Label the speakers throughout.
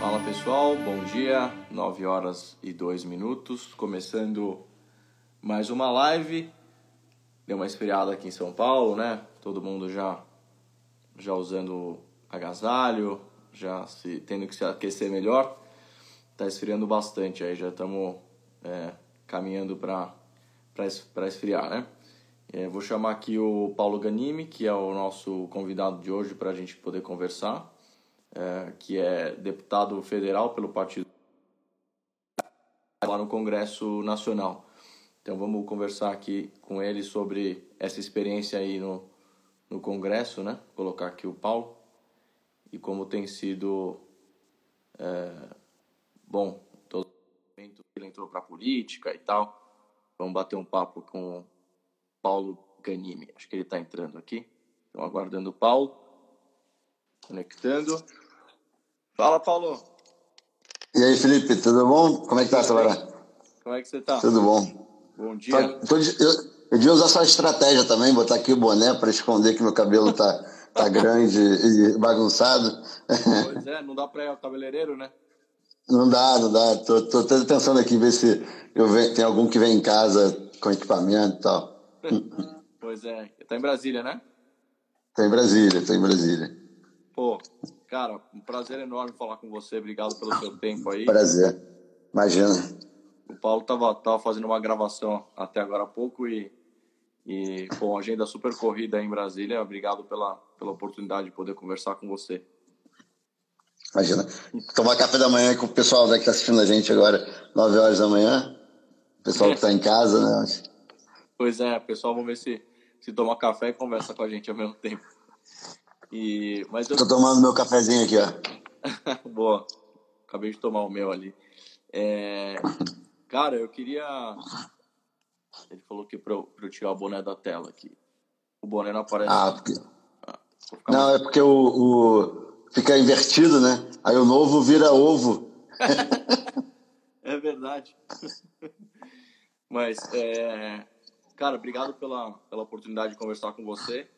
Speaker 1: Fala pessoal, bom dia, 9 horas e 2 minutos, começando mais uma live. Deu uma esfriada aqui em São Paulo, né? Todo mundo já já usando agasalho, já se tendo que se aquecer melhor. Tá esfriando bastante aí, já estamos é, caminhando para para esfriar, né? É, vou chamar aqui o Paulo Ganimi, que é o nosso convidado de hoje para a gente poder conversar é, que é deputado federal pelo partido lá no Congresso Nacional. Então vamos conversar aqui com ele sobre essa experiência aí no, no Congresso, né? Vou colocar aqui o Paulo e como tem sido é, bom todo momento ele entrou para a política e tal. Vamos bater um papo com Paulo Ganimi. Acho que ele está entrando aqui. Então aguardando o Paulo. Conectando. Fala, Paulo.
Speaker 2: E aí, Felipe, tudo bom? Como é que tá, Sabará?
Speaker 1: Como é que você tá?
Speaker 2: Tudo bom.
Speaker 1: Bom dia.
Speaker 2: Tô, tô, eu, eu devia usar sua estratégia também, botar aqui o boné para esconder que meu cabelo tá, tá grande e bagunçado.
Speaker 1: Pois é, não dá para ir ao cabeleireiro, né?
Speaker 2: Não dá, não dá. Tô, tô, tô pensando aqui ver se eu ve, tem algum que vem em casa com equipamento e tal.
Speaker 1: pois é. Tá em Brasília, né?
Speaker 2: Tá em Brasília, tá em Brasília.
Speaker 1: Pô, cara, um prazer enorme falar com você. Obrigado pelo seu tempo aí.
Speaker 2: Prazer. Imagina.
Speaker 1: O Paulo tava, tava fazendo uma gravação até agora há pouco e, e pô, agenda super corrida aí em Brasília. Obrigado pela, pela oportunidade de poder conversar com você.
Speaker 2: Imagina. Tomar café da manhã com o pessoal né, que está assistindo a gente agora, 9 horas da manhã. O pessoal que está em casa, né?
Speaker 1: Pois é, pessoal, vamos ver se, se toma café e conversa com a gente ao mesmo tempo. E, mas eu...
Speaker 2: Tô tomando meu cafezinho aqui, ó.
Speaker 1: Boa. Acabei de tomar o meu ali. É... Cara, eu queria. Ele falou que pra eu, pra eu, tirar o boné da tela aqui. O boné não aparece.
Speaker 2: Ah, porque. Ah, não, mais... é porque o, o, Fica invertido, né? Aí o novo vira ovo.
Speaker 1: é verdade. Mas, é... cara, obrigado pela, pela oportunidade de conversar com você.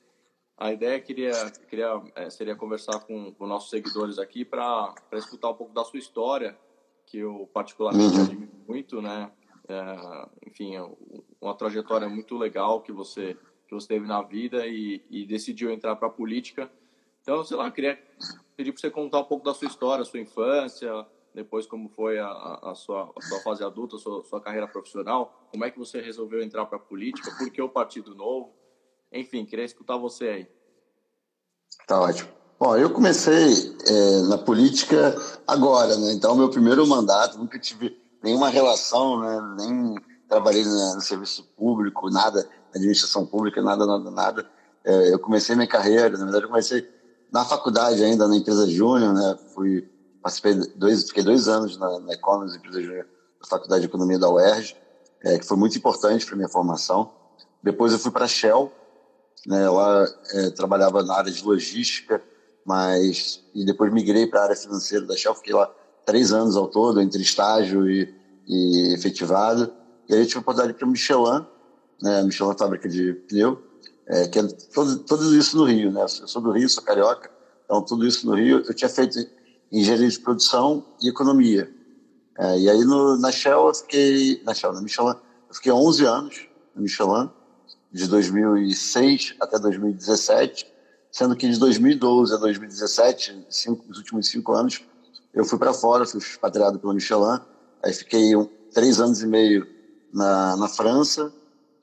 Speaker 1: A ideia queria, queria, é, seria conversar com, com nossos seguidores aqui para escutar um pouco da sua história, que eu particularmente uhum. admiro muito, né? É, enfim, é uma trajetória muito legal que você que você teve na vida e, e decidiu entrar para a política. Então, sei lá, queria pedir para você contar um pouco da sua história, sua infância, depois como foi a, a, sua, a sua fase adulta, a sua, sua carreira profissional, como é que você resolveu entrar para a política, por que o Partido Novo, enfim, queria escutar você aí.
Speaker 2: Tá ótimo. Bom, eu comecei é, na política agora, né? Então, meu primeiro mandato, nunca tive nenhuma relação, né? Nem trabalhei no serviço público, nada, administração pública, nada, nada, nada. É, eu comecei minha carreira, na verdade, eu comecei na faculdade ainda, na empresa Júnior, né? Fui, participei dois, fiquei dois anos na, na Economist, empresa Júnior, da Faculdade de Economia da UERJ, é, que foi muito importante para minha formação. Depois eu fui para a Shell, né? Lá é, trabalhava na área de logística, mas e depois migrei para a área financeira da Shell, fiquei lá três anos ao todo, entre estágio e, e efetivado. E aí eu tive a oportunidade para Michelin, né? Michelin fábrica de pneu, é, que é todo, tudo isso no Rio, né? Eu sou do Rio, sou carioca, então tudo isso no Rio. Eu tinha feito engenharia de produção e economia. É, e aí no, na Shell eu fiquei, na Shell, na Michelin, eu fiquei 11 anos na Michelin, de 2006 até 2017, sendo que de 2012 a 2017, cinco, os últimos cinco anos, eu fui para fora, fui expatriado pela Michelin, aí fiquei um, três anos e meio na, na França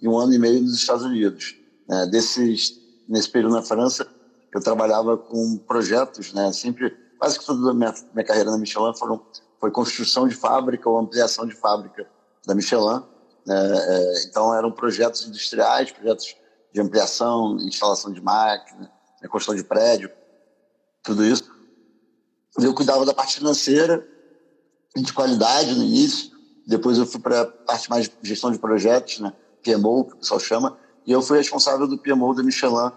Speaker 2: e um ano e meio nos Estados Unidos. É, desses, nesse período na França, eu trabalhava com projetos, né, sempre, quase que toda a minha, minha carreira na Michelin foram, foi construção de fábrica ou ampliação de fábrica da Michelin, é, é, então, eram projetos industriais, projetos de ampliação, instalação de máquina, né, construção de prédio, tudo isso. Eu cuidava da parte financeira, de qualidade no início, depois eu fui para a parte mais de gestão de projetos, né, PMO, que o pessoal chama, e eu fui responsável do PMO da Michelin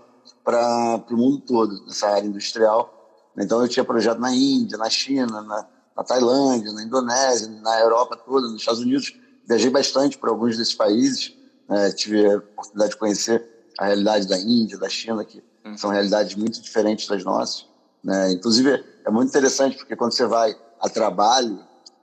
Speaker 2: para o mundo todo, nessa área industrial. Então eu tinha projeto na Índia, na China, na, na Tailândia, na Indonésia, na Europa toda, nos Estados Unidos. Viajei bastante para alguns desses países, né? tive a oportunidade de conhecer a realidade da Índia, da China, que uhum. são realidades muito diferentes das nossas. Né? Inclusive, é muito interessante porque quando você vai a trabalho,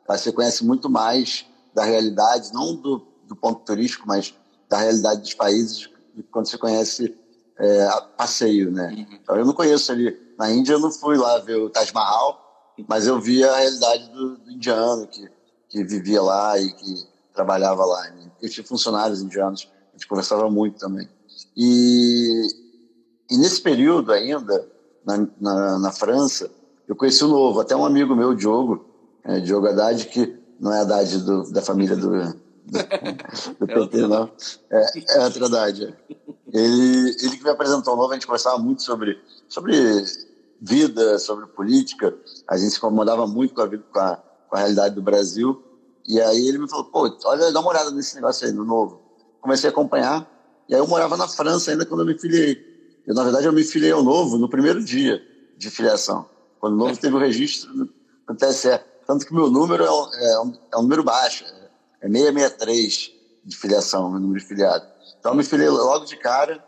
Speaker 2: você conhece muito mais da realidade, não do, do ponto turístico, mas da realidade dos países, quando você conhece é, a passeio, né? Uhum. Então, eu não conheço ali. Na Índia, eu não fui lá ver o Taj Mahal, mas eu vi a realidade do, do indiano que, que vivia lá e que trabalhava lá. Né? Eu tinha funcionários indianos, a gente conversava muito também. E, e nesse período ainda, na, na, na, França, eu conheci o um novo, até um amigo meu, Diogo, é, Diogo Haddad, que não é Haddad do, da família do, do, do PT, não. É, é outra Haddad. Ele, ele que me apresentou o novo, a gente conversava muito sobre, sobre vida, sobre política. A gente se incomodava muito com a, com a, com a realidade do Brasil. E aí ele me falou, pô, olha, dá uma olhada nesse negócio aí, no novo. Comecei a acompanhar. E aí eu morava na França ainda quando eu me filiei. Eu, na verdade, eu me filiei ao Novo no primeiro dia de filiação. Quando o Novo teve o registro no TSE. Tanto que meu número é é um, é um número baixo. É 663 de filiação, meu número de filiado. Então eu me filiei logo de cara,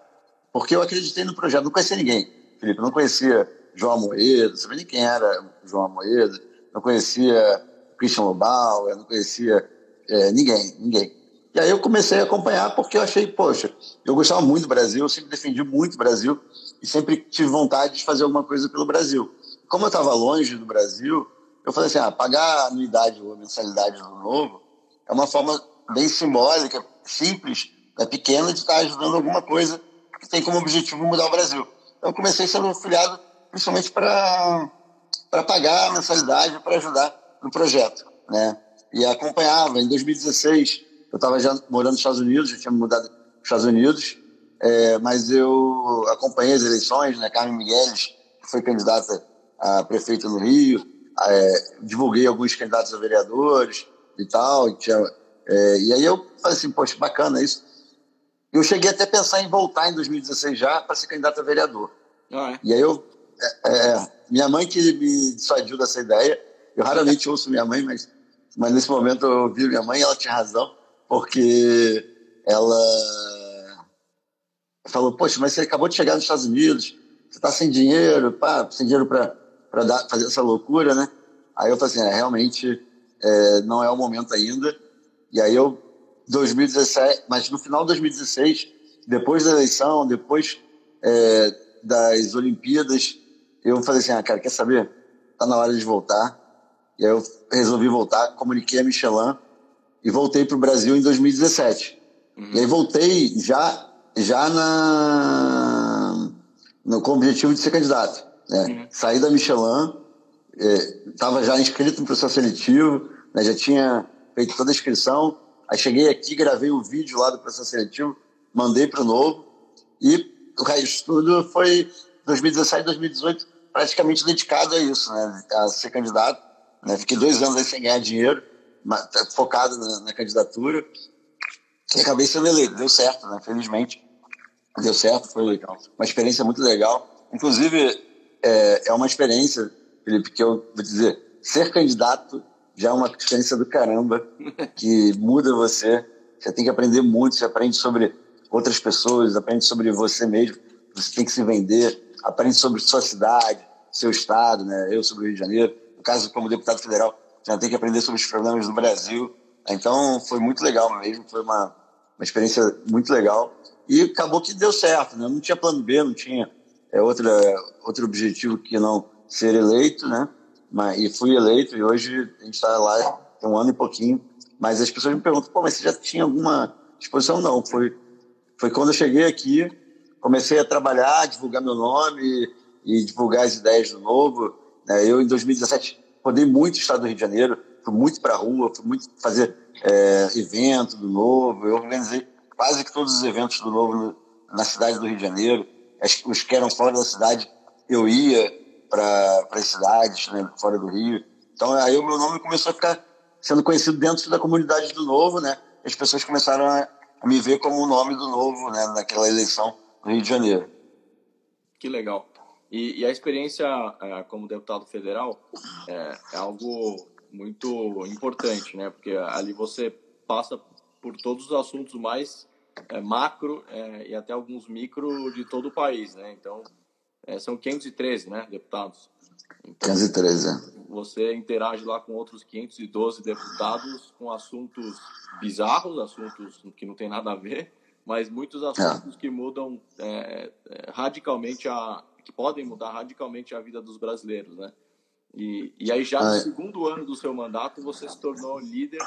Speaker 2: porque eu acreditei no projeto. Não conhecia ninguém, Felipe. Eu não conhecia João Amoedo, não sabia nem quem era João Amoedo. Não conhecia Christian Lobau, eu não conhecia é, ninguém, ninguém. E aí eu comecei a acompanhar porque eu achei, poxa, eu gostava muito do Brasil, eu sempre defendi muito o Brasil e sempre tive vontade de fazer alguma coisa pelo Brasil. Como eu estava longe do Brasil, eu falei assim, ah, pagar anuidade ou mensalidade do novo é uma forma bem simbólica, simples, é pequena de estar ajudando alguma coisa que tem como objetivo mudar o Brasil. Então eu comecei sendo afiliado principalmente para para pagar a mensalidade para ajudar no projeto, né? E acompanhava. Em 2016 eu estava já morando nos Estados Unidos, já tinha mudado para os Estados Unidos, é, mas eu acompanhei as eleições, né? Carmen Migueles, que foi candidata a prefeito no Rio, é, divulguei alguns candidatos a vereadores e tal, e, tinha, é, e aí eu falei assim, poxa, bacana isso. Eu cheguei até a pensar em voltar em 2016 já para ser candidato a vereador. Ah, é? E aí eu, é, é, minha mãe que me dissuadiu dessa ideia, eu raramente ouço minha mãe, mas, mas nesse momento eu ouvi minha mãe e ela tinha razão porque ela falou, poxa, mas você acabou de chegar nos Estados Unidos, você está sem dinheiro, pá, sem dinheiro para fazer essa loucura, né? Aí eu falei assim, é, realmente é, não é o momento ainda. E aí eu, 2017, mas no final de 2016, depois da eleição, depois é, das Olimpíadas, eu falei assim, ah, cara, quer saber? Tá na hora de voltar. E aí eu resolvi voltar, comuniquei a Michelin, e voltei para o Brasil em 2017. Uhum. E aí voltei já, já na, no, com o objetivo de ser candidato. Né? Uhum. Saí da Michelin, estava é, já inscrito no processo seletivo, né? já tinha feito toda a inscrição. Aí cheguei aqui, gravei o um vídeo lá do processo seletivo, mandei para o Novo. E o resto tudo foi 2017, 2018, praticamente dedicado a isso, né? a ser candidato. Né? Fiquei dois anos aí sem ganhar dinheiro focado na, na, candidatura e acabei sendo eleito. Deu certo, né? Felizmente. Deu certo, foi legal. Uma experiência muito legal. Inclusive, é, é uma experiência, Felipe, que eu vou dizer, ser candidato já é uma experiência do caramba, que muda você. Você tem que aprender muito, você aprende sobre outras pessoas, aprende sobre você mesmo, você tem que se vender, aprende sobre sua cidade, seu estado, né? Eu sobre o Rio de Janeiro. No caso, como deputado federal, já tem que aprender sobre os problemas do Brasil. Então foi muito legal mesmo, foi uma, uma experiência muito legal. E acabou que deu certo, né? Não tinha plano B, não tinha é, outra, outro objetivo que não ser eleito, né? Mas, e fui eleito e hoje a gente está lá tem um ano e pouquinho. Mas as pessoas me perguntam, pô, mas você já tinha alguma exposição? Não, foi, foi quando eu cheguei aqui, comecei a trabalhar, divulgar meu nome e, e divulgar as ideias do Novo. Né? Eu, em 2017, rodei muito o estado do Rio de Janeiro, fui muito para a rua, fui muito fazer é, evento do Novo, eu organizei quase que todos os eventos do Novo no, na cidade do Rio de Janeiro. Os que eram fora da cidade, eu ia para as cidades né, fora do Rio. Então aí o meu nome começou a ficar sendo conhecido dentro da comunidade do Novo, né? As pessoas começaram a, me ver como o nome do Novo, né? Naquela eleição no Rio de Janeiro.
Speaker 1: Que legal. E, e a experiência é, como deputado federal é, é, algo muito importante, né? Porque ali você passa por todos os assuntos mais é, macro é, e até alguns micro de todo o país, né? Então, é, são 513, né, deputados.
Speaker 2: Então, 513, é.
Speaker 1: Você interage lá com outros 512 deputados com assuntos bizarros, assuntos que não tem nada a ver, mas muitos assuntos que mudam radicalmente a que podem mudar radicalmente a vida dos brasileiros, né? E, e aí já no segundo ano do seu mandato você se tornou líder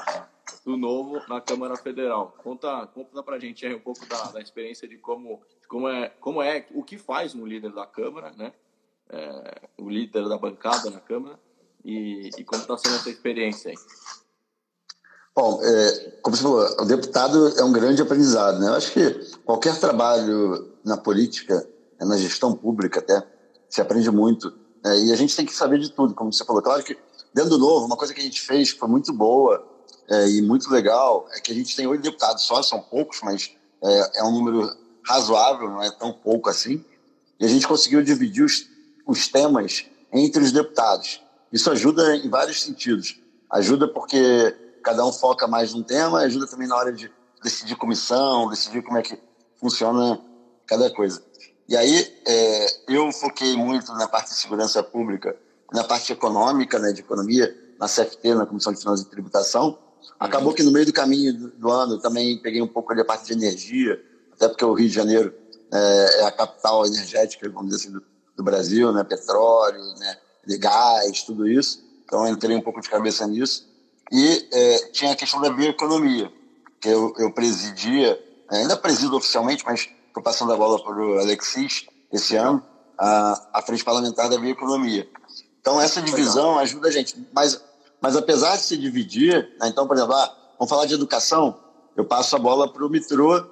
Speaker 1: do novo na Câmara Federal. Conta, conta pra gente aí um pouco da, da experiência de como, como é, como é, o que faz um líder da Câmara, né? É, o líder da bancada na Câmara e, e como está sendo essa experiência aí.
Speaker 2: Bom, é, como você falou, o deputado é um grande aprendizado, né? Eu acho que qualquer trabalho na política, na gestão pública até, se aprende muito. É, e a gente tem que saber de tudo, como você falou. Claro que, dentro do novo, uma coisa que a gente fez que foi muito boa é, e muito legal é que a gente tem oito deputados só, são poucos, mas é, é, um número razoável, não é tão pouco assim. E a gente conseguiu dividir os, os temas entre os deputados. Isso ajuda em vários sentidos. Ajuda porque cada um foca mais num tema, ajuda também na hora de decidir comissão, decidir como é que funciona cada coisa. E aí é, eu foquei muito na parte de segurança pública, na parte econômica, né, de economia, na CFT, na Comissão de Finanças e Tributação. Acabou que no meio do caminho do, do ano também peguei um pouco ali a parte de energia, até porque o Rio de Janeiro é, é a capital energética, vamos dizer assim, do, do Brasil, né, petróleo, né, de gás, tudo isso. Então entrei um pouco de cabeça nisso. E é, tinha a questão da bioeconomia, que eu, eu presidia, ainda presido oficialmente, mas estou passando a bola para o Alexis esse ano, a, a Frente Parlamentar da Bioeconomia. Então, essa divisão ajuda a gente. Mas, mas apesar de se dividir, né, então, por exemplo, ah, vamos falar de educação, eu passo a bola para o Mitrô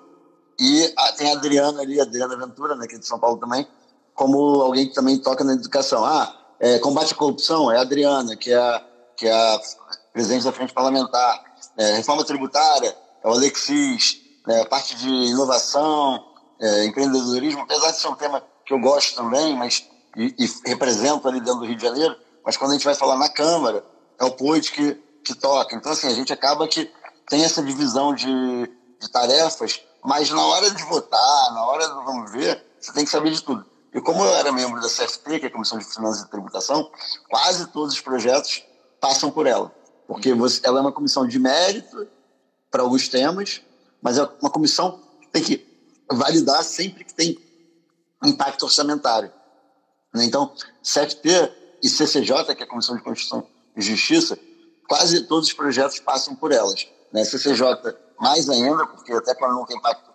Speaker 2: e ah, tem a Adriana ali, a Adriana Ventura, né, que é de São Paulo também, como alguém que também toca na educação. Ah, é, combate à corrupção é a Adriana, que é a, que é a presidente da Frente Parlamentar. É, reforma tributária é o Alexis. É, parte de inovação, é, empreendedorismo, apesar de ser um tema que eu gosto também, mas e, e, represento ali dentro do Rio de Janeiro, mas quando a gente vai falar na Câmara, é o Poit que, que toca. Então, assim, a gente acaba que tem essa divisão de, de tarefas, mas na hora de votar, na hora do vamos ver, você tem que saber de tudo. E como eu era membro da CFT, que é a Comissão de Finanças e Tributação, quase todos os projetos passam por ela. Porque você, ela é uma comissão de mérito para alguns temas, mas é uma comissão que tem que validar sempre que tem impacto orçamentário. Né? Então, CFT e CCJ, que é a Comissão de Constituição e Justiça, quase todos os projetos passam por elas. Né? CCJ mais ainda, porque até quando não tem impacto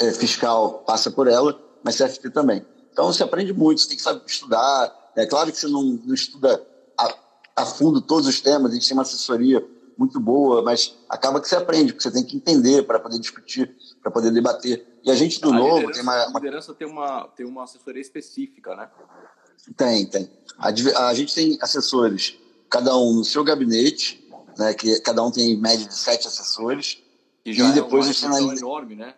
Speaker 2: é, fiscal passa por ela, mas CFT também. Então, você aprende muito, você tem que saber estudar. É claro que você não, não estuda a, a fundo todos os temas, a gente tem uma assessoria muito boa, mas acaba que você aprende, porque você tem que entender para poder discutir, para poder debater. E a gente do a Novo tem uma,
Speaker 1: uma... A liderança tem uma, tem uma assessoria específica, né?
Speaker 2: Tem, tem. A, a gente tem assessores, cada um no seu gabinete, né, que cada um tem em média de sete assessores.
Speaker 1: E, já e depois é uma a gente tem enorme, né?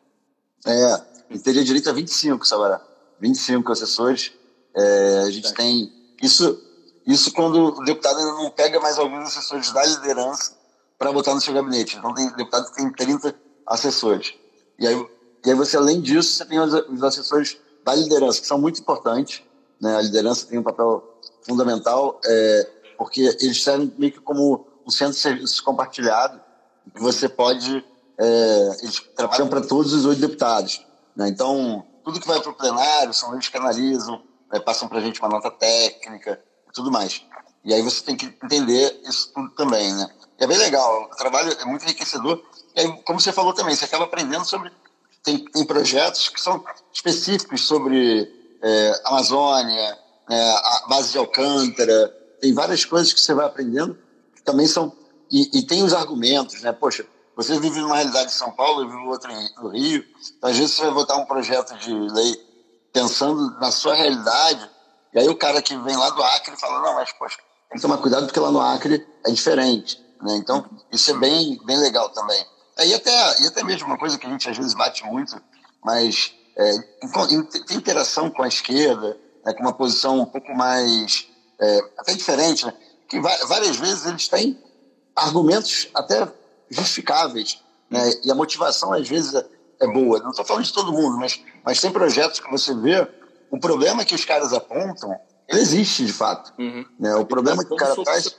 Speaker 2: É, e teria direito a 25, Sabará. 25 assessores. É, a gente tem... Isso, isso quando o deputado ainda não pega mais alguns assessores da liderança para botar no seu gabinete. Então, tem deputado que tem 30 assessores. E aí, e aí você, além disso, você tem os, os assessores da liderança, que são muito importantes. Né? A liderança tem um papel fundamental, é, porque eles servem meio que como um centro de serviços compartilhado, que você pode. É, eles trabalham para todos os oito deputados. Né? Então, tudo que vai para o plenário são eles que analisam, né? passam para a gente uma nota técnica e tudo mais. E aí você tem que entender isso tudo também, né? E é bem legal, o trabalho é muito enriquecedor. E aí, como você falou também, você acaba aprendendo sobre. Tem, tem projetos que são específicos sobre é, Amazônia, é, a base de Alcântara, tem várias coisas que você vai aprendendo que também são. E, e tem os argumentos, né? Poxa, você vive numa realidade de São Paulo, eu vivo outra no Rio, então, às vezes você vai votar um projeto de lei pensando na sua realidade, e aí o cara que vem lá do Acre fala: não, mas poxa, tem que tomar cuidado porque lá no Acre é diferente. Né? Então, isso é bem, bem legal também. É, e, até, e até mesmo uma coisa que a gente às vezes bate muito, mas é, tem interação com a esquerda, né, com uma posição um pouco mais, é, até diferente, né, que várias vezes eles têm argumentos até justificáveis, né, e a motivação às vezes é, é boa. Não estou falando de todo mundo, mas, mas tem projetos que você vê, o problema que os caras apontam ele existe de fato. Uhum. Né? O problema que o cara faz.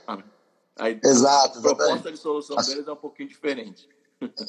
Speaker 1: A
Speaker 2: Exato,
Speaker 1: a proposta de solução deles é um pouquinho diferente.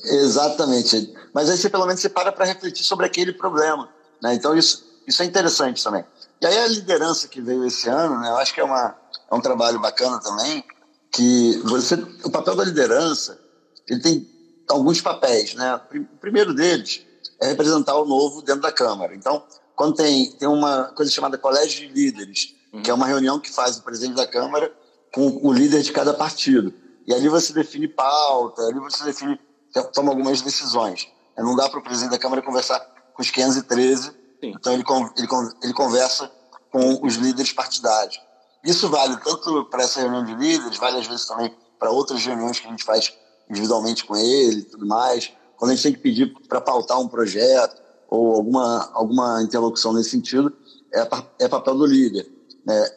Speaker 2: Exatamente. Mas aí você pelo menos você para para refletir sobre aquele problema. Né? Então isso, isso é interessante também. E aí a liderança que veio esse ano, né, eu acho que é, uma, é um trabalho bacana também, que você, o papel da liderança, ele tem alguns papéis. Né? O primeiro deles é representar o novo dentro da Câmara. Então, quando tem, tem uma coisa chamada Colégio de Líderes, uhum. que é uma reunião que faz o presidente da Câmara com o líder de cada partido. E ali você define pauta, ali você define, toma algumas decisões. Não dá para o presidente da Câmara conversar com os 513, Sim. então ele, ele, ele conversa com os líderes partidários. Isso vale tanto para essa reunião de líderes, vale às vezes também para outras reuniões que a gente faz individualmente com ele e tudo mais. Quando a gente tem que pedir para pautar um projeto ou alguma, alguma interlocução nesse sentido, é, é papel do líder. Né?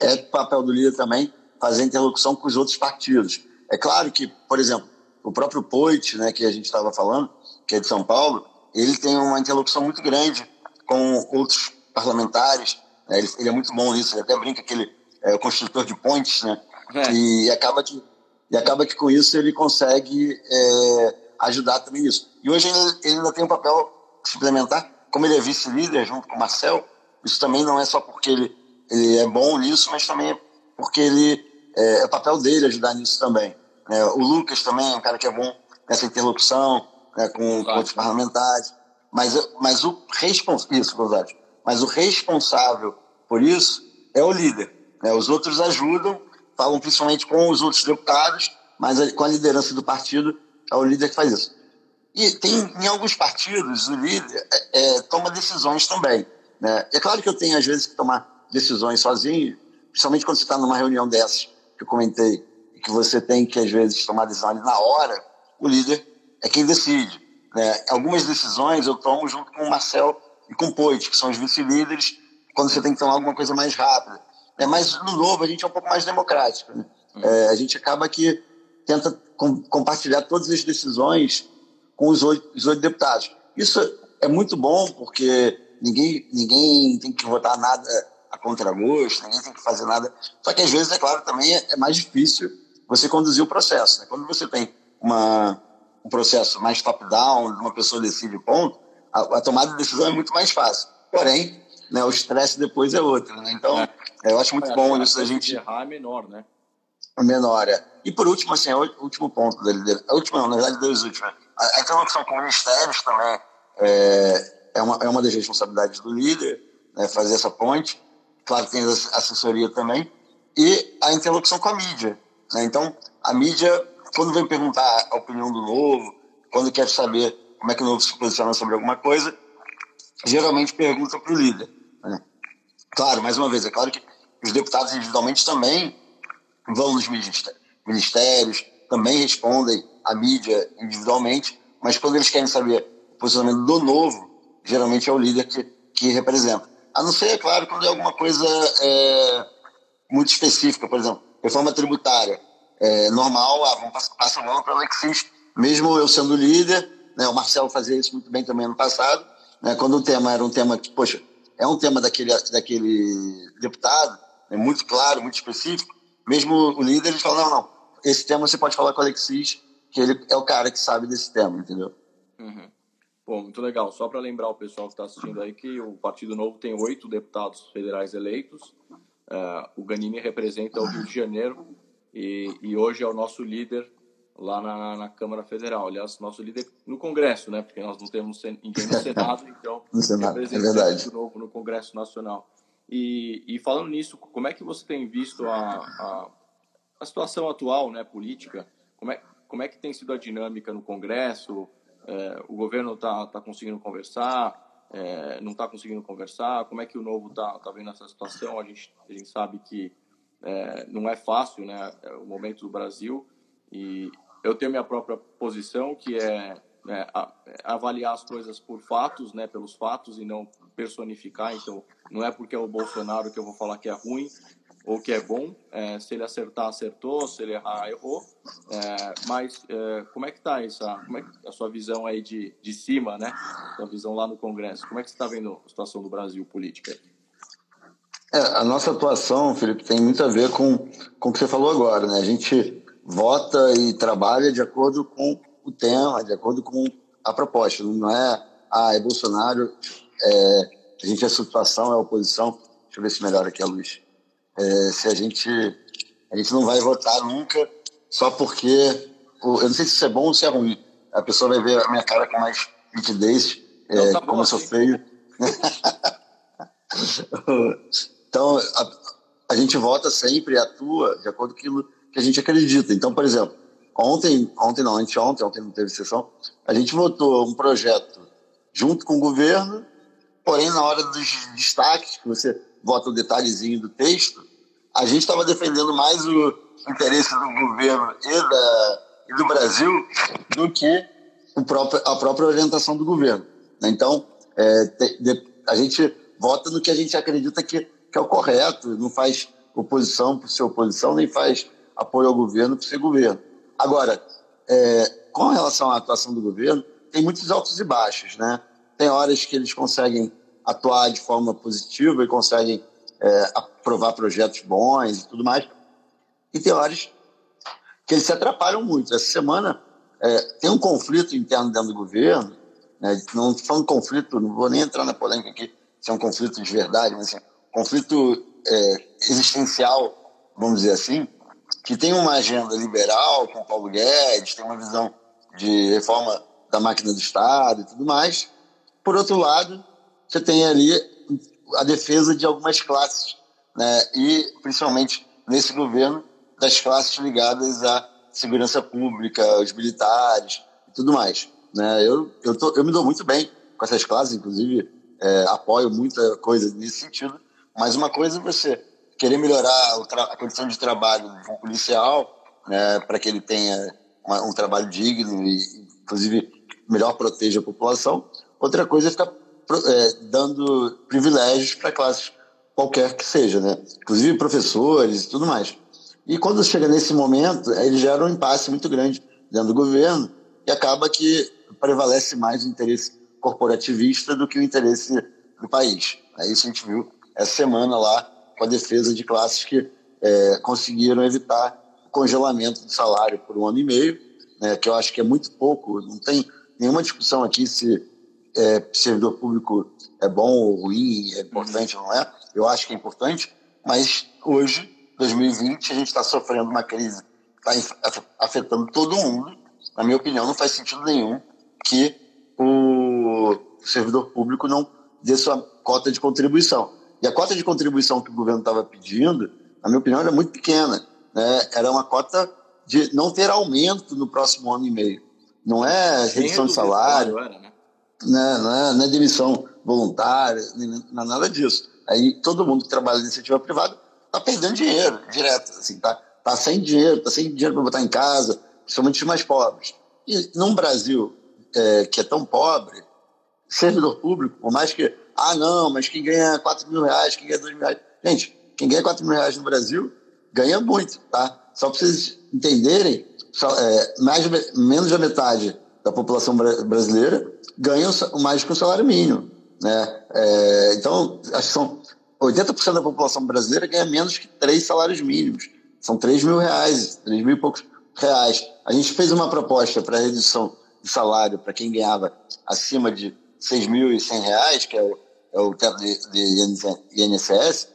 Speaker 2: É papel do líder também fazer interlocução com os outros partidos. É claro que, por exemplo, o próprio Poit, né, que a gente estava falando, que é de São Paulo, ele tem uma interlocução muito grande com outros parlamentares. Né? Ele, ele, é muito bom nisso, ele até brinca que ele é o construtor de pontes, né? É. E acaba que e acaba que com isso ele consegue é, ajudar também nisso. E hoje ele, ele ainda tem um papel suplementar, como ele é vice-líder junto com o Marcel, isso também não é só porque ele, ele é bom nisso, mas também porque ele é, é o papel dele ajudar nisso também. É, o Lucas também é um cara que é bom nessa interlocução né, com, com outros parlamentares. Mas, mas, o responsável, isso, mas o responsável por isso é o líder. Né? Os outros ajudam, falam principalmente com os outros deputados, mas com a liderança do partido é o líder que faz isso. E tem em alguns partidos o líder é, é, toma decisões também. Né? É claro que eu tenho às vezes que tomar decisões sozinho, principalmente quando você está numa reunião dessas que eu comentei, que você tem que às vezes tomar decisão na hora. O líder é quem decide. Né? Algumas decisões eu tomo junto com o Marcel e com o Poit, que são os vice-líderes, quando você tem que tomar alguma coisa mais rápida. É, mas no novo a gente é um pouco mais democrático. Né? É, a gente acaba que tenta com, compartilhar todas as decisões com os oito, os oito deputados. Isso é muito bom porque ninguém, ninguém tem que votar nada a contragosto, ninguém tem que fazer nada. Só que às vezes, é claro, também é, é mais difícil você conduzir o processo. Né? Quando você tem uma, um processo mais top-down, uma pessoa decide ponto, a, a tomada de decisão é muito mais fácil. Porém, né, o estresse depois é outro. Né? Então, é. eu acho muito é, bom isso da gente.
Speaker 1: Errar é menor, né?
Speaker 2: Menor, é. E por último, assim, o último ponto da liderança. A última, não, na verdade, dois últimos. Né? A, a interlocução com ministérios também é, é, uma, é uma das responsabilidades do líder, né, fazer essa ponte. Claro que tem assessoria também. E a interlocução com a mídia. Né? Então, a mídia, quando vem perguntar a opinião do novo, quando quer saber como é que o novo se posiciona sobre alguma coisa, geralmente pergunta para o líder. Né? Claro, mais uma vez, é claro que os deputados individualmente também vão nos ministérios, também respondem à mídia individualmente, mas quando eles querem saber o posicionamento do novo, geralmente é o líder que, que representa. A não ser, é claro, quando é alguma coisa é, muito específica, por exemplo, reforma tributária. É normal, ah, vamos passar mão para o Alexis, mesmo eu sendo líder, né, o Marcelo fazia isso muito bem também ano passado, né, quando o tema era um tema que, poxa, é um tema daquele, daquele deputado, é muito claro, muito específico, mesmo o líder, ele fala, não, não, esse tema você pode falar com o Alexis, que ele é o cara que sabe desse tema, entendeu?
Speaker 1: Uhum. Bom, muito legal. Só para lembrar o pessoal que está assistindo aí que o Partido Novo tem oito deputados federais eleitos. Uh, o Ganini representa o Rio de Janeiro e, e hoje é o nosso líder lá na, na, Câmara Federal. Aliás, nosso líder no Congresso, né? Porque nós não temos ninguém no Senado, então
Speaker 2: no Senado, é verdade.
Speaker 1: novo no Congresso Nacional. E, e, falando nisso, como é que você tem visto a, a, a, situação atual, né, política? Como é, como é que tem sido a dinâmica no Congresso? É, o governo está tá conseguindo conversar? É, não está conseguindo conversar? Como é que o novo está tá vendo essa situação? A gente, a gente sabe que é, não é fácil, né, é o momento do Brasil e eu tenho minha própria posição que é, é avaliar as coisas por fatos, né, pelos fatos e não personificar. Então, não é porque é o Bolsonaro que eu vou falar que é ruim ou que é bom. É, se ele acertar, acertou. Se ele errar, errou. É, mas é, como é que está essa, como é a sua visão aí de, de cima, né? A visão lá no Congresso. Como é que você está vendo a situação do Brasil política?
Speaker 2: É, a nossa atuação, Felipe, tem muito a ver com, com o que você falou agora, né? A gente vota e trabalha de acordo com o tema, de acordo com a proposta. Não é, ah, é Bolsonaro, é, a gente é situação, é oposição. Deixa eu ver se melhora aqui a luz. É, se a gente, a gente não vai votar nunca só porque, eu não sei se isso é bom ou se é ruim. A pessoa vai ver a minha cara com mais nitidez, é, tá como eu sou feio. então, a, a, gente vota sempre, atua de acordo com aquilo que a gente acredita. Então, por exemplo, ontem, ontem não, anteontem, ontem não teve sessão, a gente votou um projeto junto com o governo, porém, na hora dos destaques, que você vota o detalhezinho do texto, a gente estava defendendo mais o interesse do governo e, da, e do Brasil do que próprio, a própria orientação do governo. Então, é, de, a gente vota no que a gente acredita que, que é o correto, não faz oposição por ser oposição, nem faz apoio ao governo por ser governo. Agora, é, com relação à atuação do governo, tem muitos altos e baixos, né? Tem horas que eles conseguem atuar de forma positiva e conseguem é, aprovar projetos bons e tudo mais. E tem horas que eles se atrapalham muito. Essa semana é, tem um conflito interno dentro do governo, né? não estou falando conflito, não vou nem entrar na polêmica aqui, se é um conflito de verdade, mas assim, conflito é, existencial, vamos dizer assim, que tem uma agenda liberal com Paulo Guedes, tem uma visão de reforma da máquina do Estado e tudo mais. Por outro lado, você tem ali a defesa de algumas classes, né? e principalmente nesse governo, das classes ligadas à segurança pública, os militares e tudo mais. Né? Eu, eu, tô, eu me dou muito bem com essas classes, inclusive é, apoio muita coisa nesse sentido, mas uma coisa é você querer melhorar a condição de trabalho de um policial, né, para que ele tenha uma, um trabalho digno e, inclusive, melhor proteja a população. Outra coisa é ficar é, dando privilégios para classes qualquer que seja, né? Inclusive professores e tudo mais. E quando chega nesse momento, ele gera um impasse muito grande dentro do governo e acaba que prevalece mais o interesse corporativista do que o interesse do país. É isso a gente viu essa semana lá com a defesa de classes que é, conseguiram evitar o congelamento do salário por um ano e meio, né, que eu acho que é muito pouco. Não tem nenhuma discussão aqui se é, servidor público é bom ou ruim, é importante ou não é. Eu acho que é importante, mas hoje 2020, a gente está sofrendo uma crise que está afetando todo mundo. Na minha opinião, não faz sentido nenhum que o servidor público não dê sua cota de contribuição. E a cota de contribuição que o governo estava pedindo, na minha opinião, era muito pequena. Né? Era uma cota de não ter aumento no próximo ano e meio. Não é redução de salário, era, né? Né? Não, é, não é demissão voluntária, não é nada disso. Aí todo mundo que trabalha em iniciativa privada tá perdendo dinheiro direto, assim, tá, tá sem dinheiro, tá sem dinheiro para botar em casa, principalmente os mais pobres. E num Brasil é, que é tão pobre, servidor público, por mais que, ah, não, mas quem ganha 4 mil reais, quem ganha 2 mil reais. Gente, quem ganha 4 mil reais no Brasil ganha muito, tá? Só para vocês entenderem, só, é, mais, menos da metade da população brasileira ganha mais que o salário mínimo. Né? É, então, acho que são 80% da população brasileira ganha menos que três salários mínimos. São 3 mil reais, 3 mil e poucos reais. A gente fez uma proposta para redução de salário para quem ganhava acima de 6.100 reais, que é o, o teto de, de INSS,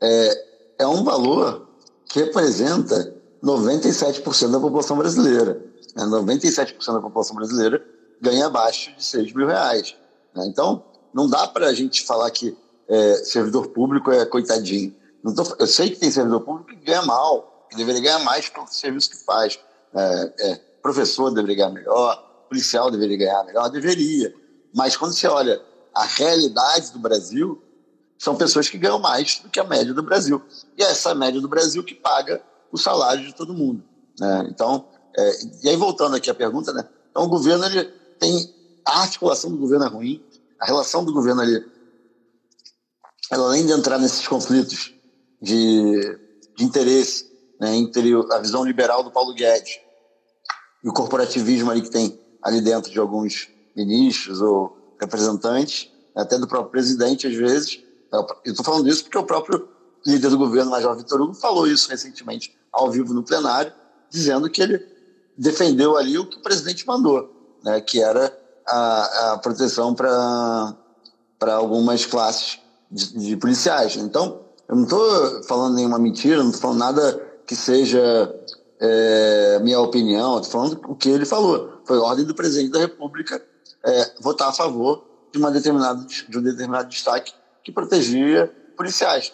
Speaker 2: é, é um valor que representa 97% da população brasileira. Né? 97% da população brasileira ganha abaixo de 6 mil reais. Né? Então, não dá para a gente falar que é, servidor público é coitadinho. Tô, eu sei que tem servidor público que ganha mal, que deveria ganhar mais pelo serviço que faz. É, é, professor deveria ganhar melhor, policial deveria ganhar melhor, deveria. Mas quando você olha a realidade do Brasil, são pessoas que ganham mais do que a média do Brasil. E é essa média do Brasil que paga o salário de todo mundo. Né? Então, é, e aí voltando aqui à pergunta, né? Então o governo ele tem a articulação do governo é ruim, a relação do governo ali ela além de entrar nesses conflitos de, de interesse né, entre a visão liberal do Paulo Guedes e o corporativismo ali que tem ali dentro de alguns ministros ou representantes, até do próprio presidente às vezes. Eu estou falando isso porque o próprio líder do governo, Major Vitor Hugo, falou isso recentemente ao vivo no plenário, dizendo que ele defendeu ali o que o presidente mandou, né, que era a, a proteção para algumas classes de, de, policiais. Então, eu não estou falando nenhuma mentira, não estou falando nada que seja é, minha opinião, estou falando o que ele falou. Foi ordem do presidente da República é, votar a favor de, uma determinada, de um determinado destaque que protegia policiais.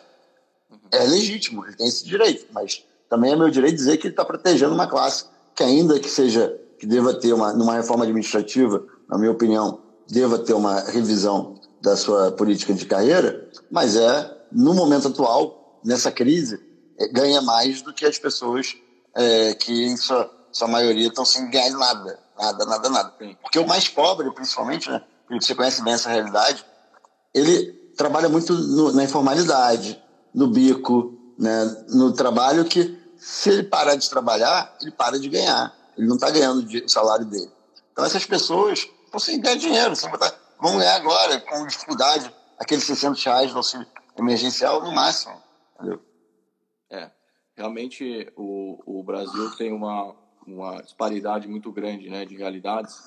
Speaker 2: É legítimo, ele tem esse direito, mas também é meu direito dizer que ele está protegendo uma classe que, ainda que seja, que deva ter uma, numa reforma administrativa, na minha opinião, deva ter uma revisão da sua política de carreira, mas é, no momento atual, nessa crise, é, ganha mais do que as pessoas é, que, em sua, sua maioria, estão sem ganhar nada. Nada, nada, nada. Porque o mais pobre, principalmente, né? Você conhece bem essa realidade, ele trabalha muito no, na informalidade, no bico, né? no trabalho que, se ele parar de trabalhar, ele para de ganhar. Ele não está ganhando o salário dele. Então, essas pessoas sem ganhar dinheiro. Você botar, vão ganhar agora, com dificuldade, aqueles 600 reais do auxílio emergencial no máximo. Entendeu?
Speaker 1: É, realmente o, o Brasil tem uma, uma disparidade muito grande né, de realidades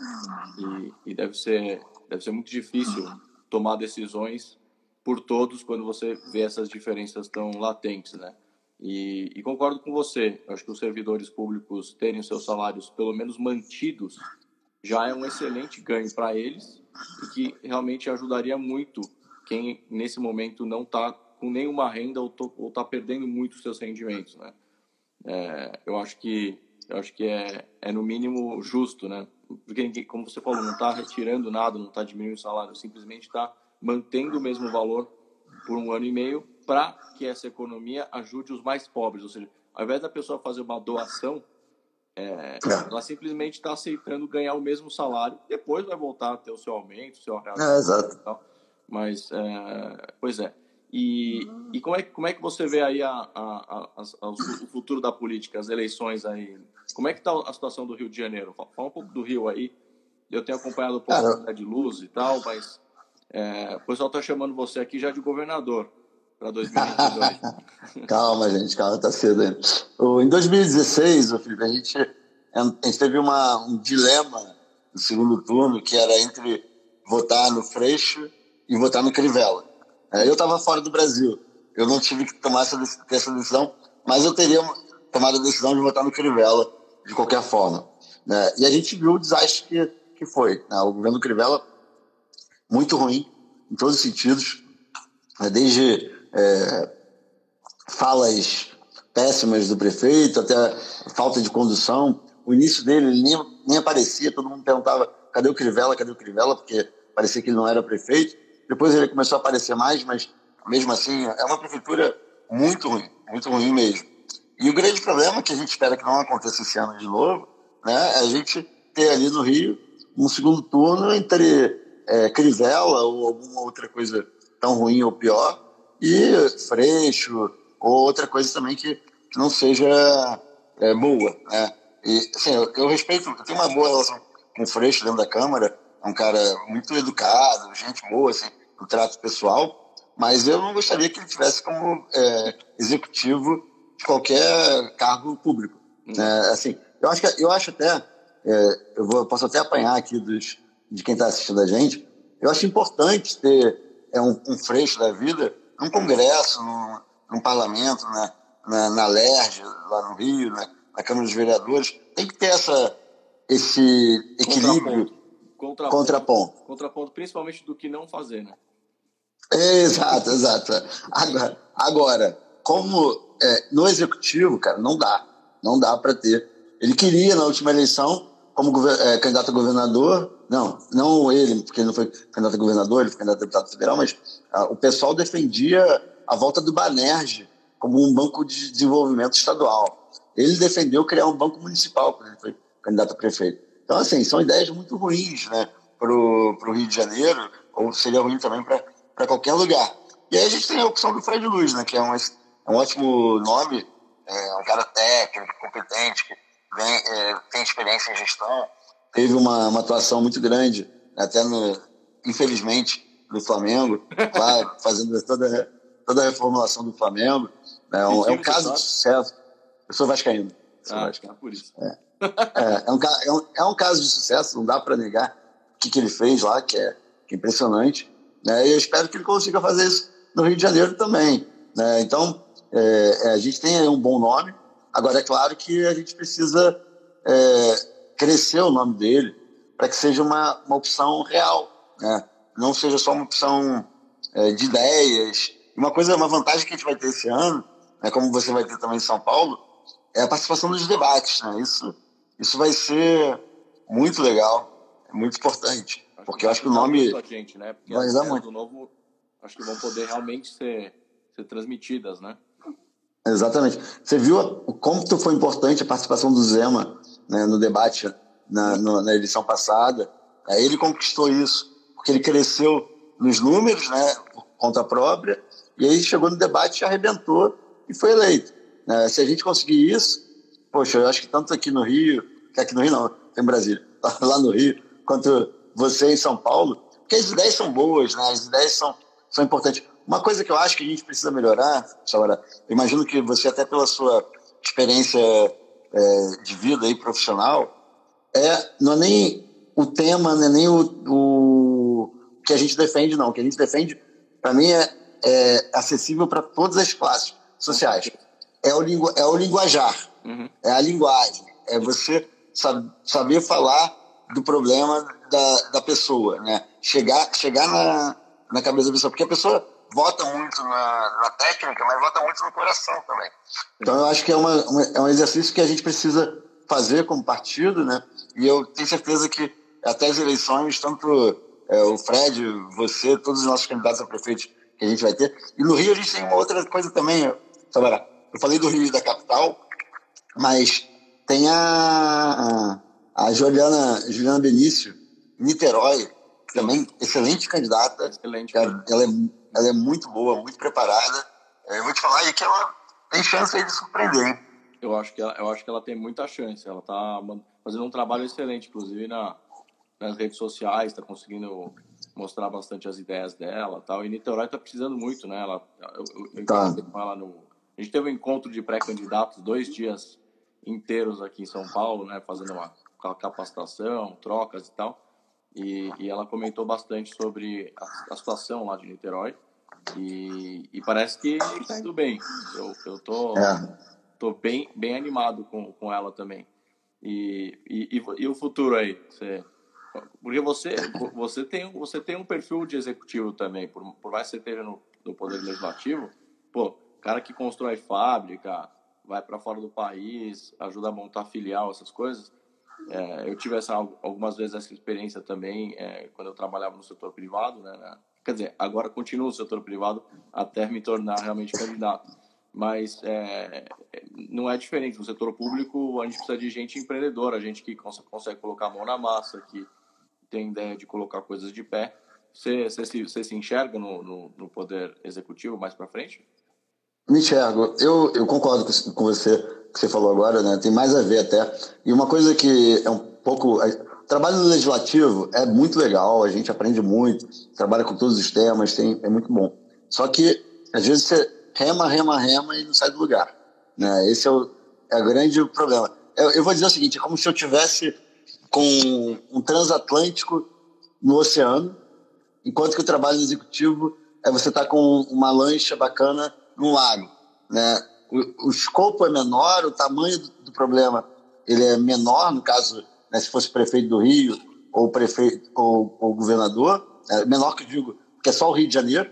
Speaker 1: e, e deve, ser, deve ser muito difícil tomar decisões por todos quando você vê essas diferenças tão latentes, né? E, e, concordo com você. Acho que os servidores públicos terem seus salários pelo menos mantidos já é um excelente ganho para eles e que realmente ajudaria muito quem nesse momento não está com nenhuma renda ou está perdendo muito seus rendimentos, né? É, eu acho que eu acho que é, é no mínimo justo, né? Porque, como você falou, não está retirando nada, não está diminuindo o salário, simplesmente está mantendo o mesmo valor por um ano e meio para que essa economia ajude os mais pobres. Ou seja, ao invés da pessoa fazer uma doação, é, é. ela simplesmente está aceitando ganhar o mesmo salário, depois vai voltar a ter o seu aumento, o seu
Speaker 2: real. É, exato.
Speaker 1: Mas, é, pois é. E, e como, é, como é que você vê aí a, a, a, o futuro da política, as eleições aí? Como é que está a situação do Rio de Janeiro? Fala um pouco do Rio aí. Eu tenho acompanhado um pouco Cara, de luz e tal, mas é, o pessoal está chamando você aqui já de governador para 2022.
Speaker 2: calma, gente, calma, tá cedo ainda. Em 2016, Felipe, a gente, a gente teve uma, um dilema no segundo turno, que era entre votar no Freixo e votar no Crivella. É, eu estava fora do Brasil, eu não tive que tomar essa, essa decisão, mas eu teria tomado a decisão de votar no Crivella de qualquer forma. Né? E a gente viu o desastre que, que foi. Né? O governo Crivella, muito ruim, em todos os sentidos, né? desde é, falas péssimas do prefeito até falta de condução. O início dele ele nem, nem aparecia, todo mundo perguntava cadê o Crivella, cadê o Crivella, porque parecia que ele não era prefeito. Depois ele começou a aparecer mais, mas mesmo assim é uma prefeitura muito ruim, muito ruim mesmo. E o grande problema que a gente espera que não aconteça esse ano de novo, né, é a gente ter ali no Rio um segundo turno entre é, Crivella ou alguma outra coisa tão ruim ou pior e Freixo ou outra coisa também que, que não seja é, boa, né? E, assim, eu, eu, respeito, eu tenho uma boa relação com o Freixo dentro da Câmara, é um cara muito educado, gente boa, assim, no trato pessoal, mas eu não gostaria que ele tivesse como é, executivo de qualquer cargo público. Né? Assim, eu acho, que, eu acho até, é, eu, vou, posso até apanhar aqui dos, de quem está assistindo a gente, eu acho importante ter é, um, um freixo da vida num congresso, num, num parlamento, na, na, na LERJ, lá no Rio, na, na Câmara dos Vereadores, tem que ter essa, esse equilíbrio.
Speaker 1: Contraponto. Contraponto. Contraponto, principalmente do que não fazer, né?
Speaker 2: Exato, exato. Agora, agora como é, no executivo, cara, não dá. Não dá para ter. Ele queria, na última eleição, como é, candidato a governador, não, não ele, porque ele não foi candidato a governador, ele foi candidato a deputado federal, mas ah, o pessoal defendia a volta do Banerj como um banco de desenvolvimento estadual. Ele defendeu criar um banco municipal quando ele foi candidato a prefeito. Então, assim, são ideias muito ruins né, para o Rio de Janeiro, ou seria ruim também para qualquer lugar. E aí a gente tem a opção do Fred Luz, né, que é um, é um ótimo nome, é um cara técnico, competente, que vem, é, tem experiência em gestão, teve uma, uma atuação muito grande, até no, infelizmente, no Flamengo, lá fazendo toda toda a reformulação do Flamengo. Né? É um, é um caso de sucesso. Eu sou vascaíno. Sou
Speaker 1: ah, vascaíno. por isso.
Speaker 2: É. é, é, um, é, um, é um caso de sucesso, não dá para negar o que, que ele fez lá, que é, que é impressionante. Né? E eu espero que ele consiga fazer isso no Rio de Janeiro também. Né? Então, é, é a gente tem um bom nome. Agora, é claro que a gente precisa é, crescer o nome dele para que seja uma, uma opção real, né? não seja só uma opção é, de ideias. Uma coisa, uma vantagem que a gente vai ter esse ano, né, como você vai ter também em São Paulo, é a participação nos debates. Né? Isso, isso vai ser muito legal, é muito importante, porque eu acho que o nome
Speaker 1: a gente, né? Porque vai as muito. do novo, acho que vão poder realmente ser, ser transmitidas, né?
Speaker 2: Exatamente. Você viu o quanto foi importante a participação do Zema né, no debate na, no, na edição passada. Aí ele conquistou isso, porque ele cresceu nos números, né, por conta própria, e aí chegou no debate, arrebentou e foi eleito. Né? Se a gente conseguir isso, poxa, eu acho que tanto aqui no Rio, que aqui no Rio não, tem Brasília, lá no Rio, quanto você em São Paulo, porque as ideias são boas, né? as ideias são, são importantes. Uma coisa que eu acho que a gente precisa melhorar, Saura, imagino que você até pela sua experiência é, de vida aí profissional, é, não é nem o tema, não é nem o, o que a gente defende, não. O que a gente defende, para mim, é, é acessível para todas as classes sociais. É o, lingu, é o linguajar, uhum. é a linguagem, é você sab, saber falar do problema da, da pessoa, né? Chegar, chegar na, na cabeça da pessoa, porque a pessoa vota muito na, na técnica, mas vota muito no coração também. Então eu acho que é, uma, uma, é um exercício que a gente precisa fazer como partido, né? E eu tenho certeza que até as eleições, tanto é, o Fred, você, todos os nossos candidatos a prefeito que a gente vai ter. E no Rio a gente tem uma outra coisa também, Samara. Eu falei do Rio da capital, mas tem a, a, a Juliana, Juliana Benício, Niterói, também excelente candidata.
Speaker 1: Excelente.
Speaker 2: Ela, ela, é, ela é muito boa, muito preparada. Eu vou te falar aí que ela tem chance aí de surpreender, hein?
Speaker 1: Eu acho que ela, eu acho que ela tem muita chance. Ela está fazendo um trabalho excelente, inclusive na, nas redes sociais, está conseguindo mostrar bastante as ideias dela, tal. E Niterói está precisando muito, né? Ela, eu, eu, tá. ela no, a gente teve um encontro de pré-candidatos, dois dias inteiros aqui em São Paulo, né? Fazendo uma capacitação, trocas e tal. E, e, ela comentou bastante sobre a, a situação lá de Niterói. E, e parece que está indo bem. Eu, eu tô, é tô bem, bem animado com, com ela também. E, e, e, o futuro aí? Você, porque você, você, tem, você tem um perfil de executivo também, por, por mais que você esteja no, no Poder Legislativo, pô, cara que constrói fábrica, vai para fora do país, ajuda a montar filial, essas coisas. É, eu tive essa, algumas vezes essa experiência também é, quando eu trabalhava no setor privado, né? Quer dizer, agora continuo no setor privado até me tornar realmente candidato mas é, não é diferente. No setor público, a gente precisa de gente empreendedora, gente que consegue colocar a mão na massa, que tem ideia de colocar coisas de pé. Você, se, você se enxerga no, no, no poder executivo mais para frente?
Speaker 2: Me enxergo. Eu, eu concordo com você que você falou agora, né? Tem mais a ver até. E uma coisa que é um pouco. O trabalho legislativo é muito legal, a gente aprende muito, trabalha com todos os temas, tem, é muito bom. Só que, às vezes, você rema, rema, rema e não sai do lugar. Né? Esse é o, é grande problema. Eu, eu, vou dizer o seguinte: é como se eu tivesse com um transatlântico no oceano, enquanto que o trabalho executivo é você estar tá com uma lancha bacana no lago. Né? O, o escopo é menor, o tamanho do, do, problema ele é menor, no caso, né, se fosse prefeito do Rio ou prefeito ou, ou governador, é menor que eu digo, porque é só o Rio de Janeiro,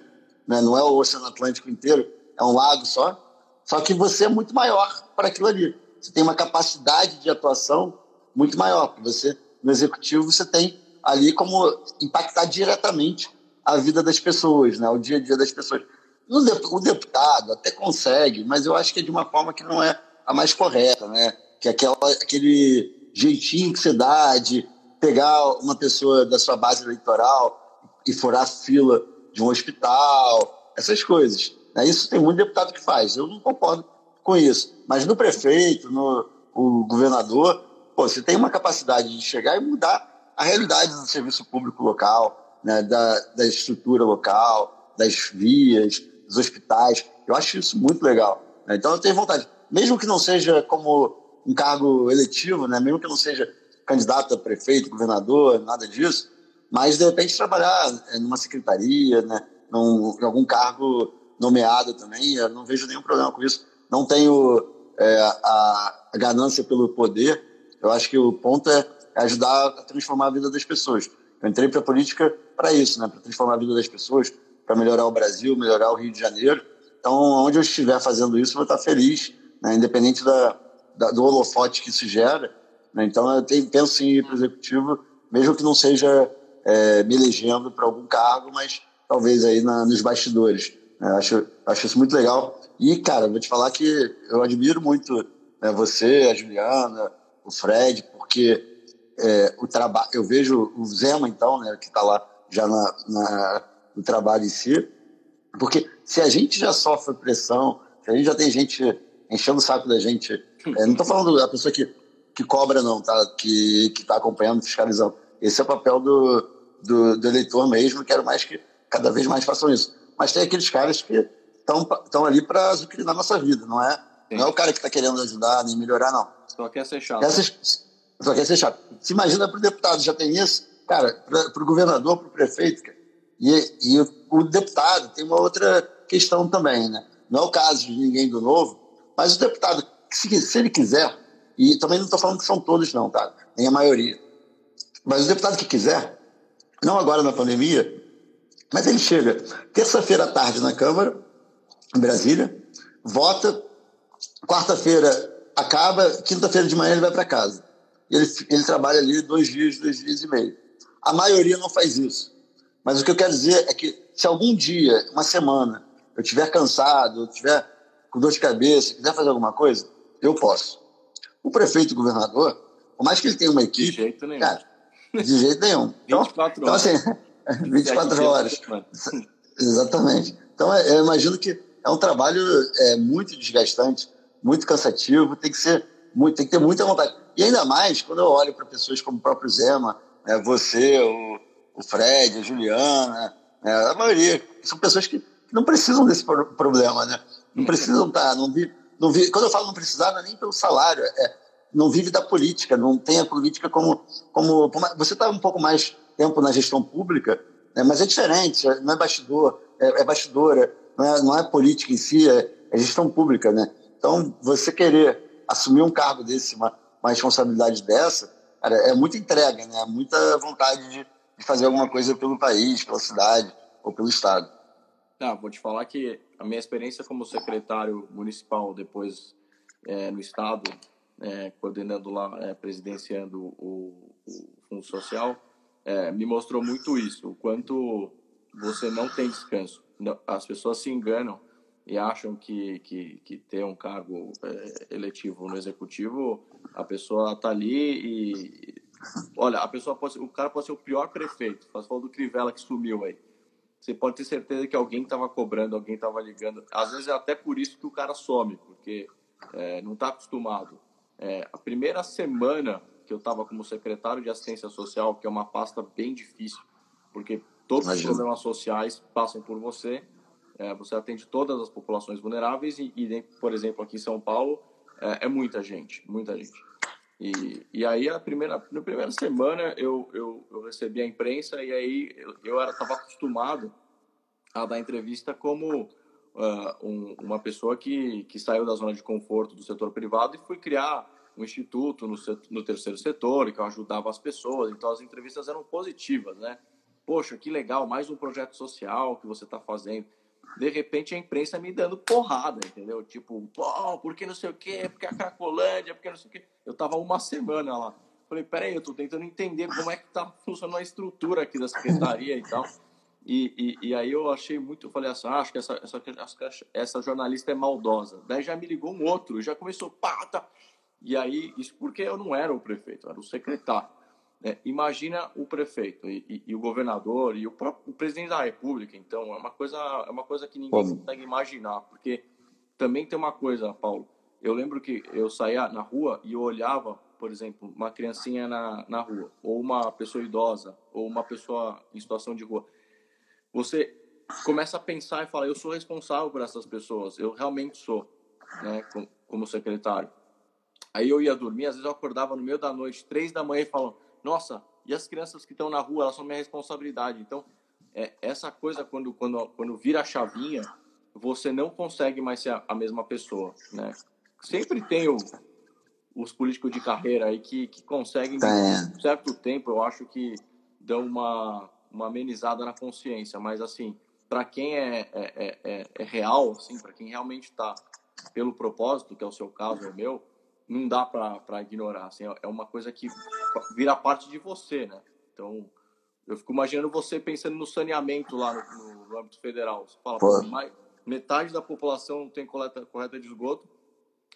Speaker 2: né, não é o Oceano Atlântico inteiro, é um lago só. Só que você é muito maior para aquilo ali. Você tem uma capacidade de atuação muito maior. Você, no executivo, você tem ali como impactar diretamente a vida das pessoas, né? o dia a dia das pessoas. O deputado até consegue, mas eu acho que é de uma forma que não é a mais correta, né? Que é aquela, aquele jeitinho que você dá de pegar uma pessoa da sua base eleitoral e furar a fila de um hospital, essas coisas. Né? Isso tem muito deputado que faz. Eu não concordo com isso. Mas no prefeito, no o governador, pô, você tem uma capacidade de chegar e mudar a realidade do serviço público local, né? da, da estrutura local, das vias, dos hospitais. Eu acho isso muito legal. Né? Então eu tenho vontade, mesmo que não seja como um cargo eletivo, né? mesmo que não seja candidato a prefeito, governador, nada disso, mas de repente trabalhar é, numa secretaria, né? Num, em algum cargo nomeado também, eu não vejo nenhum problema com isso. Não tenho é, a, a ganância pelo poder. Eu acho que o ponto é ajudar a transformar a vida das pessoas. Eu entrei para a política para isso, né? para transformar a vida das pessoas, para melhorar o Brasil, melhorar o Rio de Janeiro. Então, onde eu estiver fazendo isso, eu vou estar feliz, né? independente da, da, do holofote que isso gera. Né? Então, eu tenho, penso em ir para o executivo, mesmo que não seja é, me elegendo para algum cargo, mas talvez aí na, nos bastidores. Né? Acho, acho isso muito legal. E, cara, vou te falar que eu admiro muito né, você, a Juliana, o Fred, porque é, o trabalho, eu vejo o Zema, então, né, que está lá já na, na, no trabalho em si, porque se a gente já sofre pressão, se a gente já tem gente enchendo o saco da gente, é, não estou falando da pessoa que, que cobra, não, tá? que está acompanhando, fiscalizando. Esse é o papel do, do, do eleitor mesmo, quero mais que cada vez mais façam isso. Mas tem aqueles caras que estão ali para azucrinar nossa vida, não é? Não é o cara que está querendo ajudar nem melhorar, não.
Speaker 1: Só quer ser chato. Quer
Speaker 2: ser, só quer ser chato. Se imagina para o deputado, já tem isso? Cara, para o governador, para o prefeito, e, e o deputado tem uma outra questão também, né? Não é o caso de ninguém do novo, mas o deputado, se, se ele quiser, e também não estou falando que são todos, não, tá? Nem a maioria. Mas o deputado que quiser, não agora na pandemia, mas ele chega terça-feira à tarde na Câmara, em Brasília, vota, quarta-feira acaba, quinta-feira de manhã ele vai para casa. Ele, ele trabalha ali dois dias, dois dias e meio. A maioria não faz isso. Mas o que eu quero dizer é que se algum dia, uma semana, eu estiver cansado, eu estiver com dor de cabeça, quiser fazer alguma coisa, eu posso. O prefeito e o governador, por mais que ele tenha uma equipe.
Speaker 1: De jeito nenhum.
Speaker 2: Cara, de jeito nenhum.
Speaker 1: Então, 24
Speaker 2: então,
Speaker 1: horas.
Speaker 2: Então, assim, 24 horas. Exatamente. Então, é, eu imagino que é um trabalho é, muito desgastante, muito cansativo, tem que ser muito, tem que ter muita vontade. E ainda mais quando eu olho para pessoas como o próprio Zema, né, você, o, o Fred, a Juliana, né, a maioria, são pessoas que não precisam desse problema, né? Não precisam estar, tá, não vi, não vi, quando eu falo não precisar, não é nem pelo salário, é, não vive da política, não tem a política como, como você está um pouco mais tempo na gestão pública, né, mas é diferente, não é bastidor, é, é bastidora, não é, não é política em si, é, é gestão pública, né? Então, você querer assumir um cargo desse, uma, uma responsabilidade dessa, cara, é muita entrega, né? Muita vontade de, fazer alguma coisa pelo país, pela cidade ou pelo estado.
Speaker 1: Ah, vou te falar que a minha experiência como secretário municipal depois é, no estado, é, coordenando lá, é, presidenciando o, o Fundo Social, é, me mostrou muito isso, o quanto você não tem descanso. As pessoas se enganam e acham que, que, que ter um cargo é, eletivo no executivo, a pessoa tá ali e. Olha, a pessoa pode o cara pode ser o pior prefeito. Você falou do Crivella que sumiu aí. Você pode ter certeza que alguém estava cobrando, alguém estava ligando. Às vezes é até por isso que o cara some, porque é, não está acostumado. É, a primeira semana que eu estava como secretário de assistência social, que é uma pasta bem difícil, porque todos Imagina. os problemas sociais passam por você é, você atende todas as populações vulneráveis e, e, por exemplo, aqui em São Paulo, é, é muita gente, muita gente. E, e aí, a primeira, na primeira semana, eu, eu, eu recebi a imprensa e aí eu estava acostumado a dar entrevista como uh, um, uma pessoa que, que saiu da zona de conforto do setor privado e foi criar um instituto no, no terceiro setor, que eu ajudava as pessoas. Então, as entrevistas eram positivas, né? Poxa, que legal, mais um projeto social que você está fazendo de repente a imprensa me dando porrada, entendeu? Tipo, pô, porque não sei o quê, porque a Cracolândia, porque não sei o quê. Eu tava uma semana lá. Falei, peraí, eu tô tentando entender como é que tá funcionando a estrutura aqui da secretaria e tal. E, e, e aí eu achei muito, eu falei assim, ah, acho que essa, essa, essa jornalista é maldosa. Daí já me ligou um outro, já começou, pá, tá. E aí, isso porque eu não era o prefeito, eu era o secretário. É, imagina o prefeito e, e, e, o governador e o, próprio, o presidente da República. Então, é uma coisa, é uma coisa que ninguém Como? consegue imaginar. Porque também tem uma coisa, Paulo. Eu lembro que eu saía na rua e eu olhava, por exemplo, uma criancinha na, na rua, ou uma pessoa idosa, ou uma pessoa em situação de rua. Você começa a pensar e fala, eu sou responsável por essas pessoas, eu realmente sou, né, como secretário. Aí eu ia dormir, às vezes eu acordava no meio da noite, três da manhã, e falava, nossa, e as crianças que estão na rua, elas são minha responsabilidade. Então, é, essa coisa, quando, quando, quando vira a chavinha, você não consegue mais ser a, a mesma pessoa, né? Sempre tem o, os políticos de carreira aí que, que conseguem, é. um certo tempo, eu acho que dão uma, uma amenizada na consciência, mas assim, para quem é, é, é, é, real, assim, para quem realmente está pelo propósito, que é o seu caso, é o meu, não dá para ignorar, assim, é uma coisa que vira parte de você, né? Então, eu fico imaginando você pensando no saneamento lá no, no, no âmbito federal. Você fala, Pô. mais, metade da população tem coleta correta de esgoto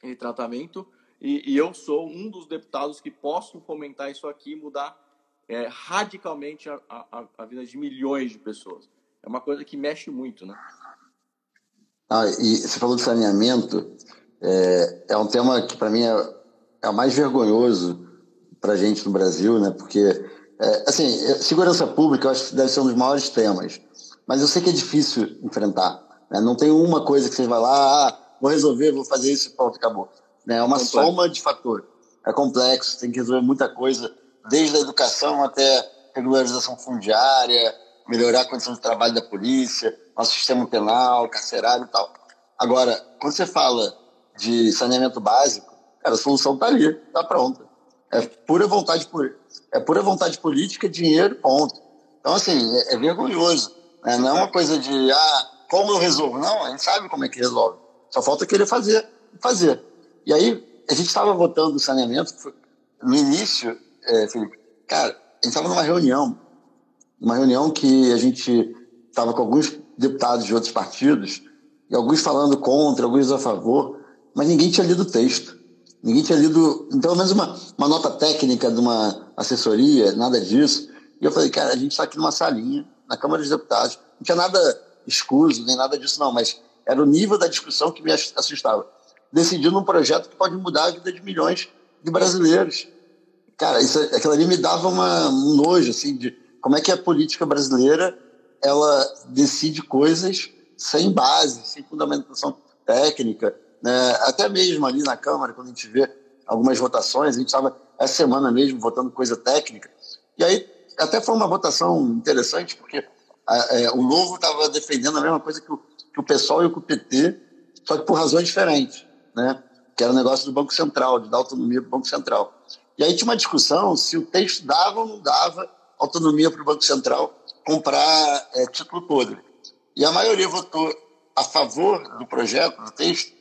Speaker 1: e tratamento, e, e, eu sou um dos deputados que posso fomentar isso aqui e mudar é, radicalmente a, a, a, vida de milhões de pessoas. É uma coisa que mexe muito, né?
Speaker 2: Ah, e você falou de saneamento, é, é um tema que para mim é, é o mais vergonhoso para a gente no Brasil, né? Porque, é, assim, segurança pública eu acho que deve ser um dos maiores temas, mas eu sei que é difícil enfrentar. Né? Não tem uma coisa que você vai lá, ah, vou resolver, vou fazer isso e pronto, acabou. Né? É uma complexo. soma de fatores. É complexo, tem que resolver muita coisa, desde a educação até regularização fundiária, melhorar a condição de trabalho da polícia, nosso sistema penal, carcerário e tal. Agora, quando você fala de saneamento básico, cara, a solução está ali, está pronta. É pura vontade é pura vontade política, dinheiro, ponto. Então, assim, é, é vergonhoso. Né? Não é uma coisa de, ah, como eu resolvo? Não, a gente sabe como é que resolve. Só falta querer fazer, fazer. E aí, a gente estava votando o saneamento, no início, é, Felipe, cara, a gente estava numa reunião, uma reunião que a gente estava com alguns deputados de outros partidos, e alguns falando contra, alguns a favor, mas ninguém tinha lido o texto. Ninguém tinha lido, pelo menos uma, uma nota técnica de uma assessoria, nada disso. E eu falei, cara, a gente está aqui numa salinha, na Câmara dos Deputados, não tinha nada escuso, nem nada disso, não, mas era o nível da discussão que me assustava. Decidindo um projeto que pode mudar a vida de milhões de brasileiros. Cara, isso, aquilo ali me dava uma, um nojo, assim, de como é que a política brasileira ela decide coisas sem base, sem fundamentação técnica. Né? Até mesmo ali na Câmara, quando a gente vê algumas votações, a gente estava essa semana mesmo votando coisa técnica. E aí até foi uma votação interessante, porque é, o Novo estava defendendo a mesma coisa que o, que o e o PT, só que por razões diferentes, né? que era o negócio do Banco Central, de dar autonomia para o Banco Central. E aí tinha uma discussão se o texto dava ou não dava autonomia para o Banco Central comprar é, título todo. E a maioria votou a favor do projeto, do texto,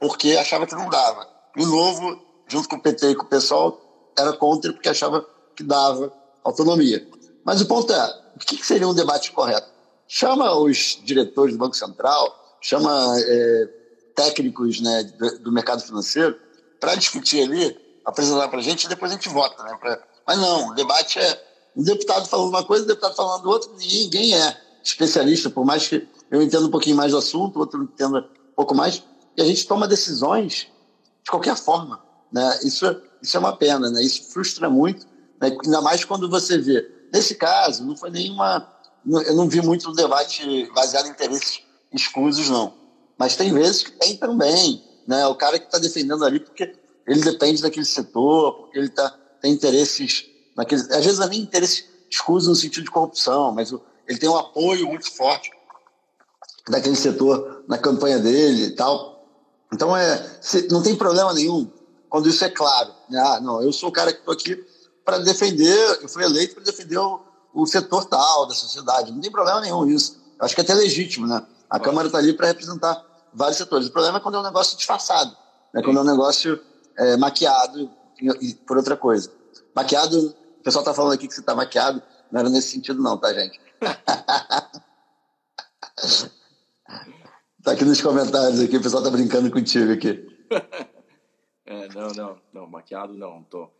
Speaker 2: porque achava que não dava. O Novo, junto com o PT e com o PSOL, era contra porque achava que dava autonomia. Mas o ponto é, o que seria um debate correto? Chama os diretores do Banco Central, chama é, técnicos né, do, do, mercado financeiro para discutir ali, apresentar para a gente e depois a gente vota. Né, pra... Mas não, o debate é um deputado falando uma coisa, um deputado falando outra, ninguém é especialista, por mais que eu entenda um pouquinho mais do assunto, outro entenda um pouco mais, e a gente toma decisões de qualquer forma. Né? Isso, isso é uma pena, né? isso frustra muito, né? ainda mais quando você vê Nesse caso, não foi nenhuma. Eu não vi muito um debate baseado em interesses escusos, não. Mas tem vezes que tem também. Né? O cara que está defendendo ali porque ele depende daquele setor, porque ele tá, tem interesses. Naquele, às vezes não é nem interesse escuso no sentido de corrupção, mas ele tem um apoio muito forte daquele setor na campanha dele e tal. Então, é, não tem problema nenhum quando isso é claro. Né? Ah, não, eu sou o cara que estou aqui para defender, eu fui eleito para defender o, o, setor tal da sociedade. Não tem problema nenhum isso. Acho que é até legítimo, né? A Câmara está ali para representar vários setores. O problema é quando é um negócio disfarçado, né? quando é um negócio é, maquiado por outra coisa. Maquiado, o pessoal está falando aqui que você está maquiado, não era nesse sentido não, tá, gente? tá aqui nos comentários aqui, o pessoal tá brincando contigo aqui.
Speaker 1: É, não, não, não, maquiado não, tô.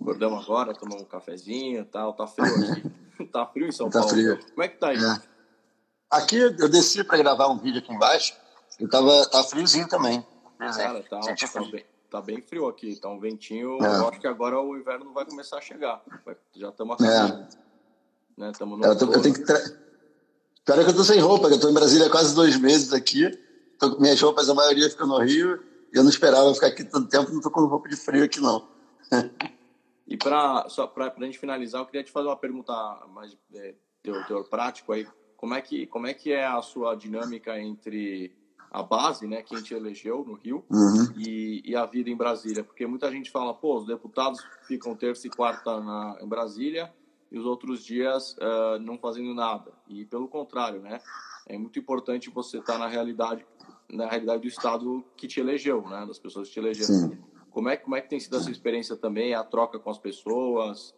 Speaker 1: Acordamos agora, tomamos um cafezinho e tal. Tá frio aqui. tá frio em São tá Paulo. Frio. Como é que tá aí? É.
Speaker 2: Aqui eu desci para gravar um vídeo aqui embaixo e tava, tá friozinho também.
Speaker 1: Cara, tá, tá, bem, tá bem frio aqui. Tá um ventinho. É. Eu acho que agora o inverno vai começar a chegar. Já estamos acabando. É. Né? Tamo no
Speaker 2: é, eu, tô, eu tenho que tra... Pior é que eu tô sem roupa, eu tô em Brasília há quase dois meses aqui. Tô, minhas roupas, a maioria fica no Rio. E eu não esperava ficar aqui tanto tempo, não tô com roupa de frio aqui, não.
Speaker 1: e para só para a gente finalizar, eu queria te fazer uma pergunta mais é, teor, prático aí. Como é, que, como é que é a sua dinâmica entre a base, né, quem te elegeu no Rio, uhum. e, e, a vida em Brasília? Porque muita gente fala, pô, os deputados ficam terça e quarta na, em Brasília e os outros dias uh, não fazendo nada. E pelo contrário, né? É muito importante você estar na realidade, na realidade do estado que te elegeu, né? Das pessoas que te elegeram. Sim. Como é, como é que tem sido essa experiência também, a troca com as pessoas?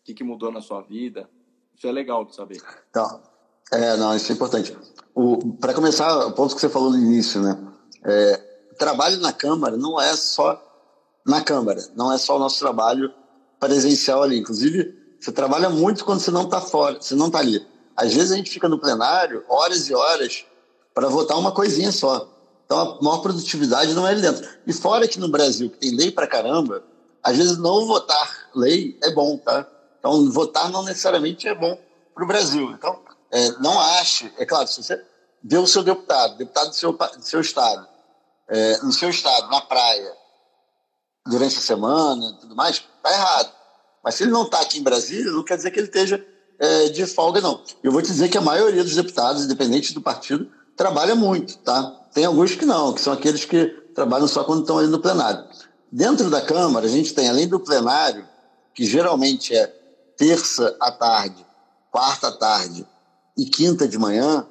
Speaker 1: O que, que mudou na sua vida? Isso é legal de saber.
Speaker 2: Tá. É, não, isso é importante. Para começar, o ponto que você falou no início, né? É, trabalho na Câmara não é só na Câmara, não é só o nosso trabalho presencial ali. Inclusive, você trabalha muito quando você não está fora, você não está ali. Às vezes a gente fica no plenário horas e horas para votar uma coisinha só. Então a maior produtividade não é ali dentro. E fora que no Brasil, que tem lei para caramba, às vezes não votar lei é bom, tá? Então votar não necessariamente é bom para o Brasil. Então é, não ache, é claro, se você vê o seu deputado, deputado do seu, do seu estado, é, no seu estado, na praia, durante a semana e tudo mais, tá errado. Mas se ele não está aqui em Brasília, não quer dizer que ele esteja é, de folga, não. Eu vou te dizer que a maioria dos deputados, independente do partido, trabalha muito, tá? Tem alguns que não, que são aqueles que trabalham só quando estão ali no plenário. Dentro da Câmara, a gente tem, além do plenário, que geralmente é terça à tarde, quarta à tarde e quinta de manhã,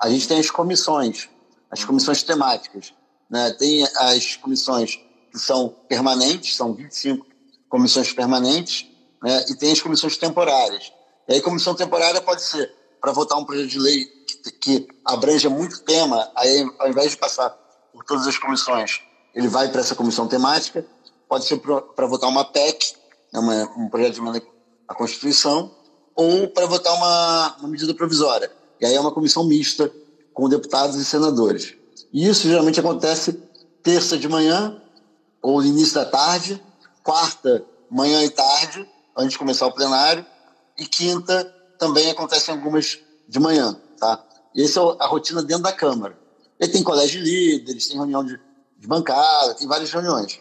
Speaker 2: a gente tem as comissões, as comissões temáticas. Né? Tem as comissões que são permanentes, são 25 comissões permanentes, né? e tem as comissões temporárias. E aí, comissão temporária pode ser para votar um projeto de lei que, que abranja muito tema, aí, ao invés de passar por todas as comissões, ele vai para essa comissão temática, pode ser para votar uma PEC, né? uma, um projeto de emenda à Constituição, ou para votar uma, uma medida provisória. E aí é uma comissão mista com deputados e senadores. E isso geralmente acontece terça de manhã ou início da tarde, quarta, manhã e tarde, antes de começar o plenário, e quinta também acontecem algumas de manhã, tá? E essa é a rotina dentro da Câmara. E tem colégio de líderes, tem reunião de, de bancada, tem várias reuniões.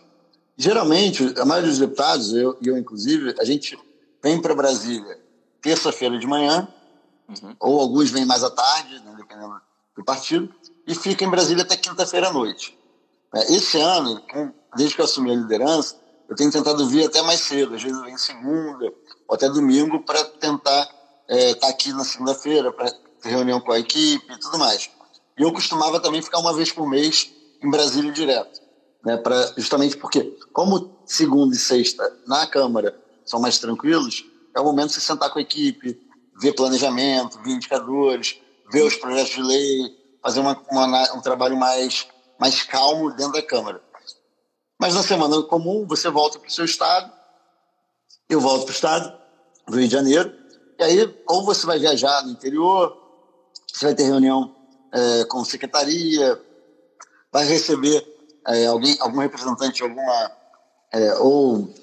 Speaker 2: Geralmente, a maioria dos deputados, eu, eu inclusive, a gente vem para Brasília terça-feira de manhã, uhum. ou alguns vêm mais à tarde, né, dependendo do partido, e fica em Brasília até quinta-feira à noite. É, esse ano, desde que eu assumi a liderança, eu tenho tentado vir até mais cedo, às vezes eu venho segunda ou até domingo para tentar estar é, tá aqui na segunda-feira, para ter reunião com a equipe e tudo mais. E eu costumava também ficar uma vez por mês em Brasília direto, né, pra, justamente porque, como segunda e sexta na Câmara são mais tranquilos, é o momento de se sentar com a equipe, ver planejamento, ver indicadores, ver os projetos de lei, fazer uma, uma, um trabalho mais, mais calmo dentro da Câmara. Mas na semana comum, você volta para o seu estado, eu volto para o estado do Rio de Janeiro, e aí ou você vai viajar no interior, você vai ter reunião é, com secretaria, vai receber é, alguém, algum representante de alguma, é, ou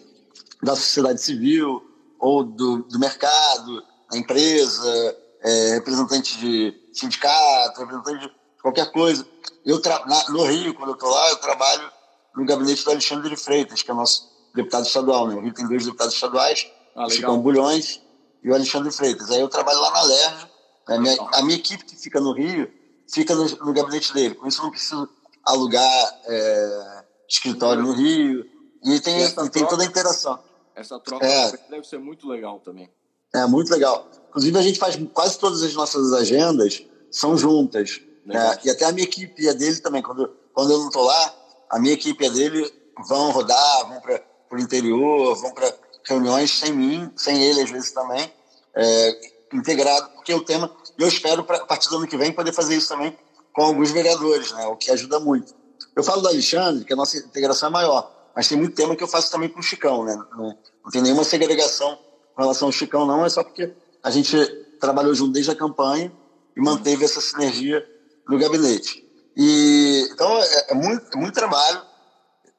Speaker 2: da sociedade civil, ou do, do mercado, da empresa, é, representante de sindicato, representante de qualquer coisa. Eu na, no Rio, quando eu estou lá, eu trabalho no gabinete do Alexandre de Freitas, que é o nosso deputado estadual. Né? O Rio tem dois deputados estaduais, ah, o Chicão Bulhões e o Alexandre Freitas. Aí eu trabalho lá na LERJ. A minha, a minha equipe que fica no Rio fica no, no gabinete dele. Com isso, eu não preciso alugar é, escritório no Rio. E tem, e troca, tem toda a interação.
Speaker 1: Essa troca é, deve ser muito legal também.
Speaker 2: É, muito legal. Inclusive, a gente faz quase todas as nossas agendas são juntas. Né? E até a minha equipe e a dele também. Quando, quando eu não estou lá, a minha equipe e a dele vão rodar, vão para o interior, vão para reuniões sem mim, sem ele às vezes também, é, integrado, porque o tema, eu espero para a partir do ano que vem poder fazer isso também com alguns vereadores, né, o que ajuda muito. Eu falo do Alexandre, que a nossa integração é maior, mas tem muito tema que eu faço também com o Chicão, né, não, não tem nenhuma segregação com relação ao Chicão, não, é só porque a gente trabalhou junto desde a campanha e manteve essa sinergia no gabinete. E, então, é, é, muito, é muito trabalho.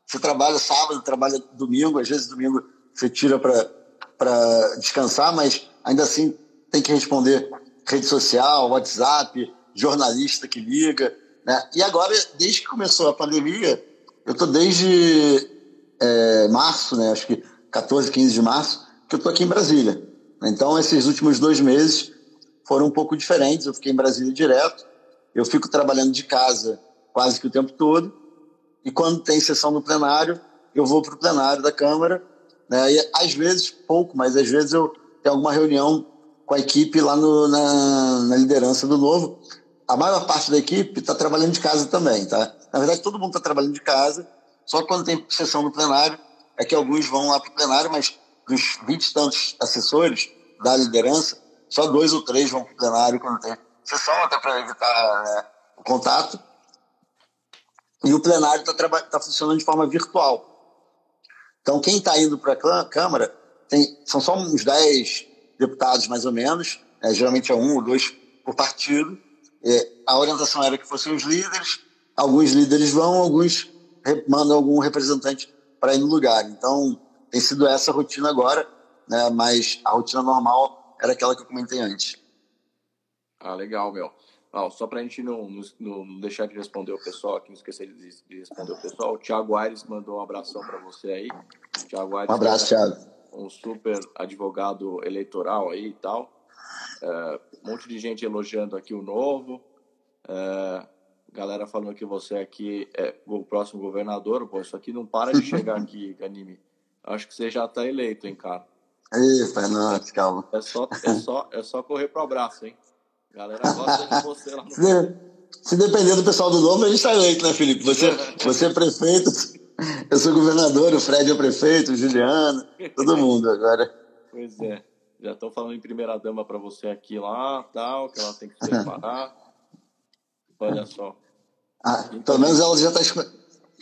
Speaker 2: Você trabalha sábado, trabalha domingo, às vezes domingo você tira para descansar, mas ainda assim tem que responder rede social, WhatsApp, jornalista que liga. Né? E agora, desde que começou a pandemia, eu estou desde é, março, né, acho que 14, 15 de março, que eu estou aqui em Brasília. Então, esses últimos dois meses foram um pouco diferentes. Eu fiquei em Brasília direto. Eu fico trabalhando de casa quase que o tempo todo. E quando tem sessão no plenário, eu vou para o plenário da Câmara. Né? E às vezes, pouco, mas às vezes eu tenho alguma reunião com a equipe lá no, na, na liderança do Novo. A maior parte da equipe está trabalhando de casa também, tá? Na verdade, todo mundo está trabalhando de casa. Só quando tem sessão no plenário é que alguns vão lá para o plenário, mas dos 20 e tantos assessores da liderança, só dois ou três vão para o plenário quando tem sessão, até para evitar né, o contato. E o plenário está tá funcionando de forma virtual. Então, quem está indo para a Câmara, tem, são só uns 10 deputados, mais ou menos, é, geralmente é um ou dois por partido. É, a orientação era que fossem os líderes, alguns líderes vão, alguns mandam algum representante para ir no lugar. Então, tem sido essa a rotina agora, né? mas a rotina normal era aquela que eu comentei antes.
Speaker 1: Ah, legal, meu. Ah, só para a gente não, não, não, deixar de responder o pessoal, aqui não esquecer de, de responder o pessoal, o Thiago Aires mandou um abração para você aí.
Speaker 2: Thiago Aires, um abraço, é Thiago.
Speaker 1: Um super advogado eleitoral aí e tal. É, um monte de gente elogiando aqui o novo. É, galera falando que você aqui é o próximo governador. Pô, isso aqui não para de chegar aqui, Ganime. Acho que você já está eleito, hein, cara.
Speaker 2: Eita, não, calma.
Speaker 1: É só, é, só, é só correr pro abraço, hein? Galera gosta de você lá no...
Speaker 2: se, se depender do pessoal do novo, a gente está eleito, né, Felipe? Você, você é prefeito, eu sou governador, o Fred é prefeito, o Juliano, todo mundo agora.
Speaker 1: Pois é. Já estão falando em primeira dama para você aqui lá, tal, que ela tem que se preparar. Olha só.
Speaker 2: Ah, então, pelo menos ela já está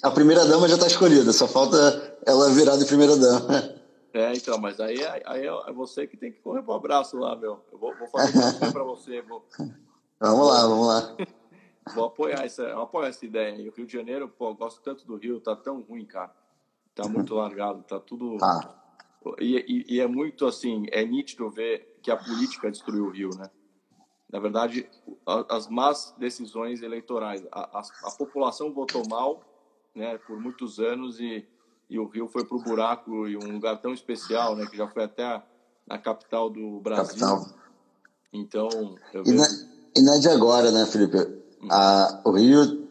Speaker 2: a primeira dama já está escolhida, só falta ela virar de primeira dama.
Speaker 1: É, então, mas aí, aí é você que tem que correr pro abraço lá, meu. Eu vou, vou fazer para você. Vou...
Speaker 2: Vamos lá, vamos lá.
Speaker 1: Vou apoiar essa, apoiar essa ideia aí. O Rio de Janeiro, pô, gosto tanto do Rio, tá tão ruim, cara. Tá muito largado, tá tudo.
Speaker 2: Tá.
Speaker 1: E, e, e, é muito assim, é nítido ver que a política destruiu o Rio, né? Na verdade, as más decisões eleitorais. A, a, a população votou mal, né, por muitos anos e e o Rio foi para o buraco e um lugar tão especial, né, que já foi até a, a capital do Brasil. Capital. Então, eu
Speaker 2: e, vejo... e não é de agora, né, Felipe? Hum. O Rio,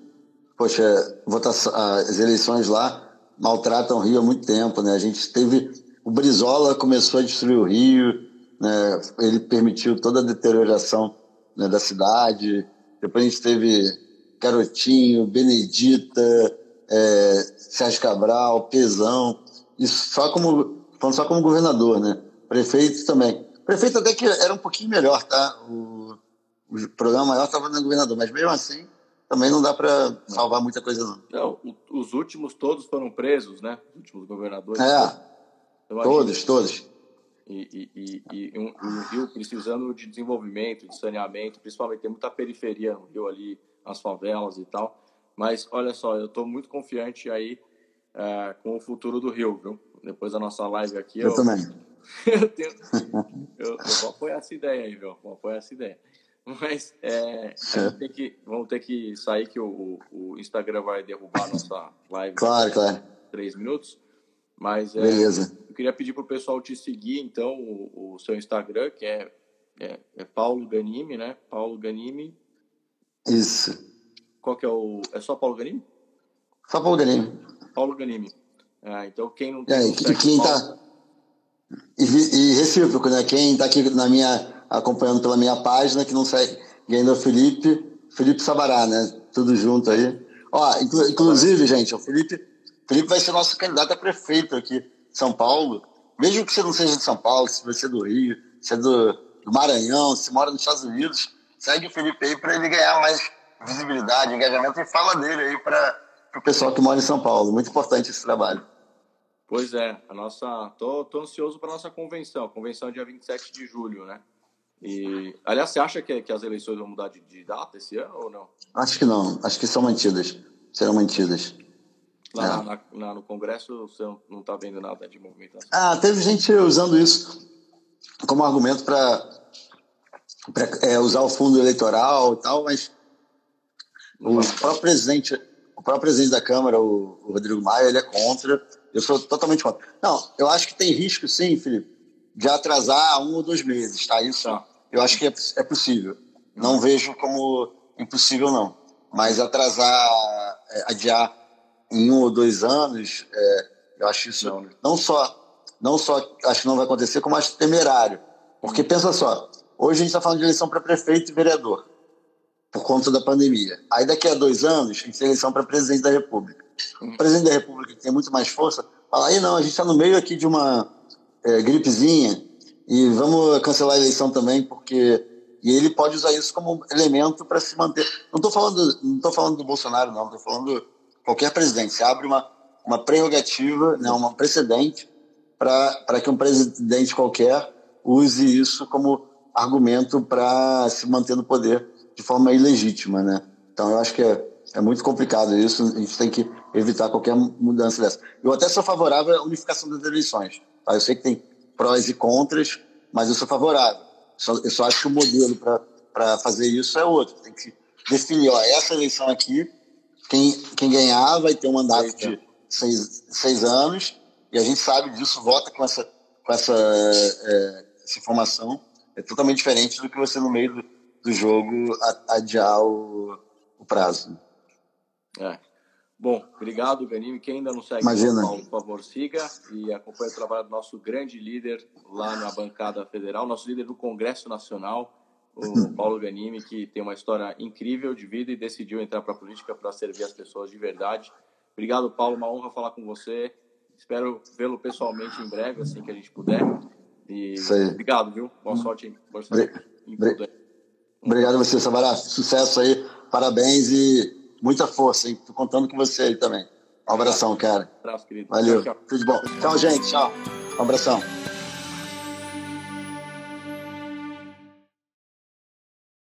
Speaker 2: poxa, votação, as eleições lá maltratam o Rio há muito tempo, né? A gente teve o Brizola começou a destruir o Rio, né? Ele permitiu toda a deterioração né, da cidade. Depois a gente teve Garotinho, Benedita, é, Sérgio Cabral, Pesão, isso só como, falando só como governador, né? Prefeito também. Prefeito até que era um pouquinho melhor, tá? O, o programa maior estava no governador, mas mesmo assim também não dá para salvar muita coisa não.
Speaker 1: Não, os últimos todos foram presos, né? Os últimos governadores.
Speaker 2: É, todos, todos.
Speaker 1: E, e, e, e um, um, Rio precisando de desenvolvimento, de saneamento, principalmente tem muita periferia no Rio ali, as favelas e tal. Mas olha só, eu estou muito confiante aí é, com o futuro do Rio, viu? Depois da nossa live aqui.
Speaker 2: Eu, eu também.
Speaker 1: eu, tenho, eu, eu, vou apoiar essa ideia aí, viu? Vou apoiar essa ideia. Mas é, tem que, vamos ter que sair que o, o Instagram vai derrubar a nossa live.
Speaker 2: Claro, claro.
Speaker 1: Três minutos. Mas é,
Speaker 2: Beleza.
Speaker 1: eu queria pedir para o pessoal te seguir, então, o, o seu Instagram, que é, é, é Paulo Ganime, né? Paulo Ganime.
Speaker 2: Isso.
Speaker 1: Qual que é o. É só Paulo Ganimi?
Speaker 2: Só Paulo Ganimi.
Speaker 1: Paulo Ganimi. Ah, então quem não
Speaker 2: tem. É, e quem Paulo... tá. E, e recíproco, né? Quem tá aqui na minha. acompanhando pela minha página, que não segue ainda é o Felipe, Felipe Sabará, né? Tudo junto aí. Ó, inclu, inclusive, gente, o Felipe, Felipe vai ser nosso candidato a prefeito aqui em São Paulo. Mesmo que você não seja de São Paulo, se você é do Rio, se é do, do Maranhão, se mora nos Estados Unidos, segue o Felipe aí para ele ganhar mais visibilidade, engajamento e fala dele aí para o pessoal que mora em São Paulo. Muito importante esse trabalho.
Speaker 1: Pois é, a nossa. Tô, tô ansioso para nossa convenção. Convenção é dia 27 de julho, né? E, aliás, você acha que, que as eleições vão mudar de, de, data esse ano ou não?
Speaker 2: Acho que não. Acho que são mantidas. Serão mantidas.
Speaker 1: Lá é. na, na, no Congresso você não está vendo nada de movimentação?
Speaker 2: Ah, teve gente usando isso como argumento para é, usar o fundo eleitoral e tal, mas o próprio presidente, o próprio presidente da Câmara, o, o Rodrigo Maia, ele é contra. Eu sou totalmente contra. Não, eu acho que tem risco, sim, Felipe, de atrasar um ou dois meses, tá? Isso tá. eu acho que é, é possível. Não vejo como impossível, não. Mas atrasar, é, adiar em um ou dois anos, é, eu acho isso não, né? não só não só acho que não vai acontecer, como acho temerário. Porque pensa só, hoje a gente está falando de eleição para prefeito e vereador, por conta da pandemia. Aí daqui a dois anos, a gente tem eleição para presidente da República. O presidente da República, que tem muito mais força, fala, aí não, a gente está no meio aqui de uma é, gripezinha e vamos cancelar a eleição também, porque e ele pode usar isso como elemento para se manter. Não estou falando, não tô falando do Bolsonaro, não. Estou falando qualquer presidente. Se abre uma, uma prerrogativa, né, uma precedente para que um presidente qualquer use isso como argumento para se manter no poder de forma ilegítima, né? Então eu acho que é, é muito complicado isso. A gente tem que evitar qualquer mudança dessa. Eu até sou favorável à unificação das eleições. Tá? Eu sei que tem prós e contras, mas eu sou favorável só, eu só acho que o modelo para fazer isso é outro. Tem que definir, ó, essa eleição aqui, quem, quem ganhar vai ter um mandato de seis, seis anos, e a gente sabe disso, vota com essa, com essa, é, essa informação. É totalmente diferente do que você, no meio do, do jogo, adiar o, o prazo.
Speaker 1: É. Bom, obrigado, Ganime. Quem ainda não segue
Speaker 2: Imagina.
Speaker 1: Paulo, por favor, siga e acompanhe o trabalho do nosso grande líder lá na bancada federal, nosso líder do Congresso Nacional, o Paulo Ganime, que tem uma história incrível de vida e decidiu entrar para a política para servir as pessoas de verdade. Obrigado, Paulo. Uma honra falar com você. Espero vê-lo pessoalmente em breve, assim que a gente puder. E obrigado, viu? Boa sorte, boa sorte.
Speaker 2: Obrigado a você, Sabará. Sucesso aí. Parabéns e muita força, hein? Tô contando com você aí também. Um abração, cara.
Speaker 1: Um abraço, querido.
Speaker 2: Valeu. Tchau, tchau. Tudo bom. Tchau, gente. Tchau. Um abração.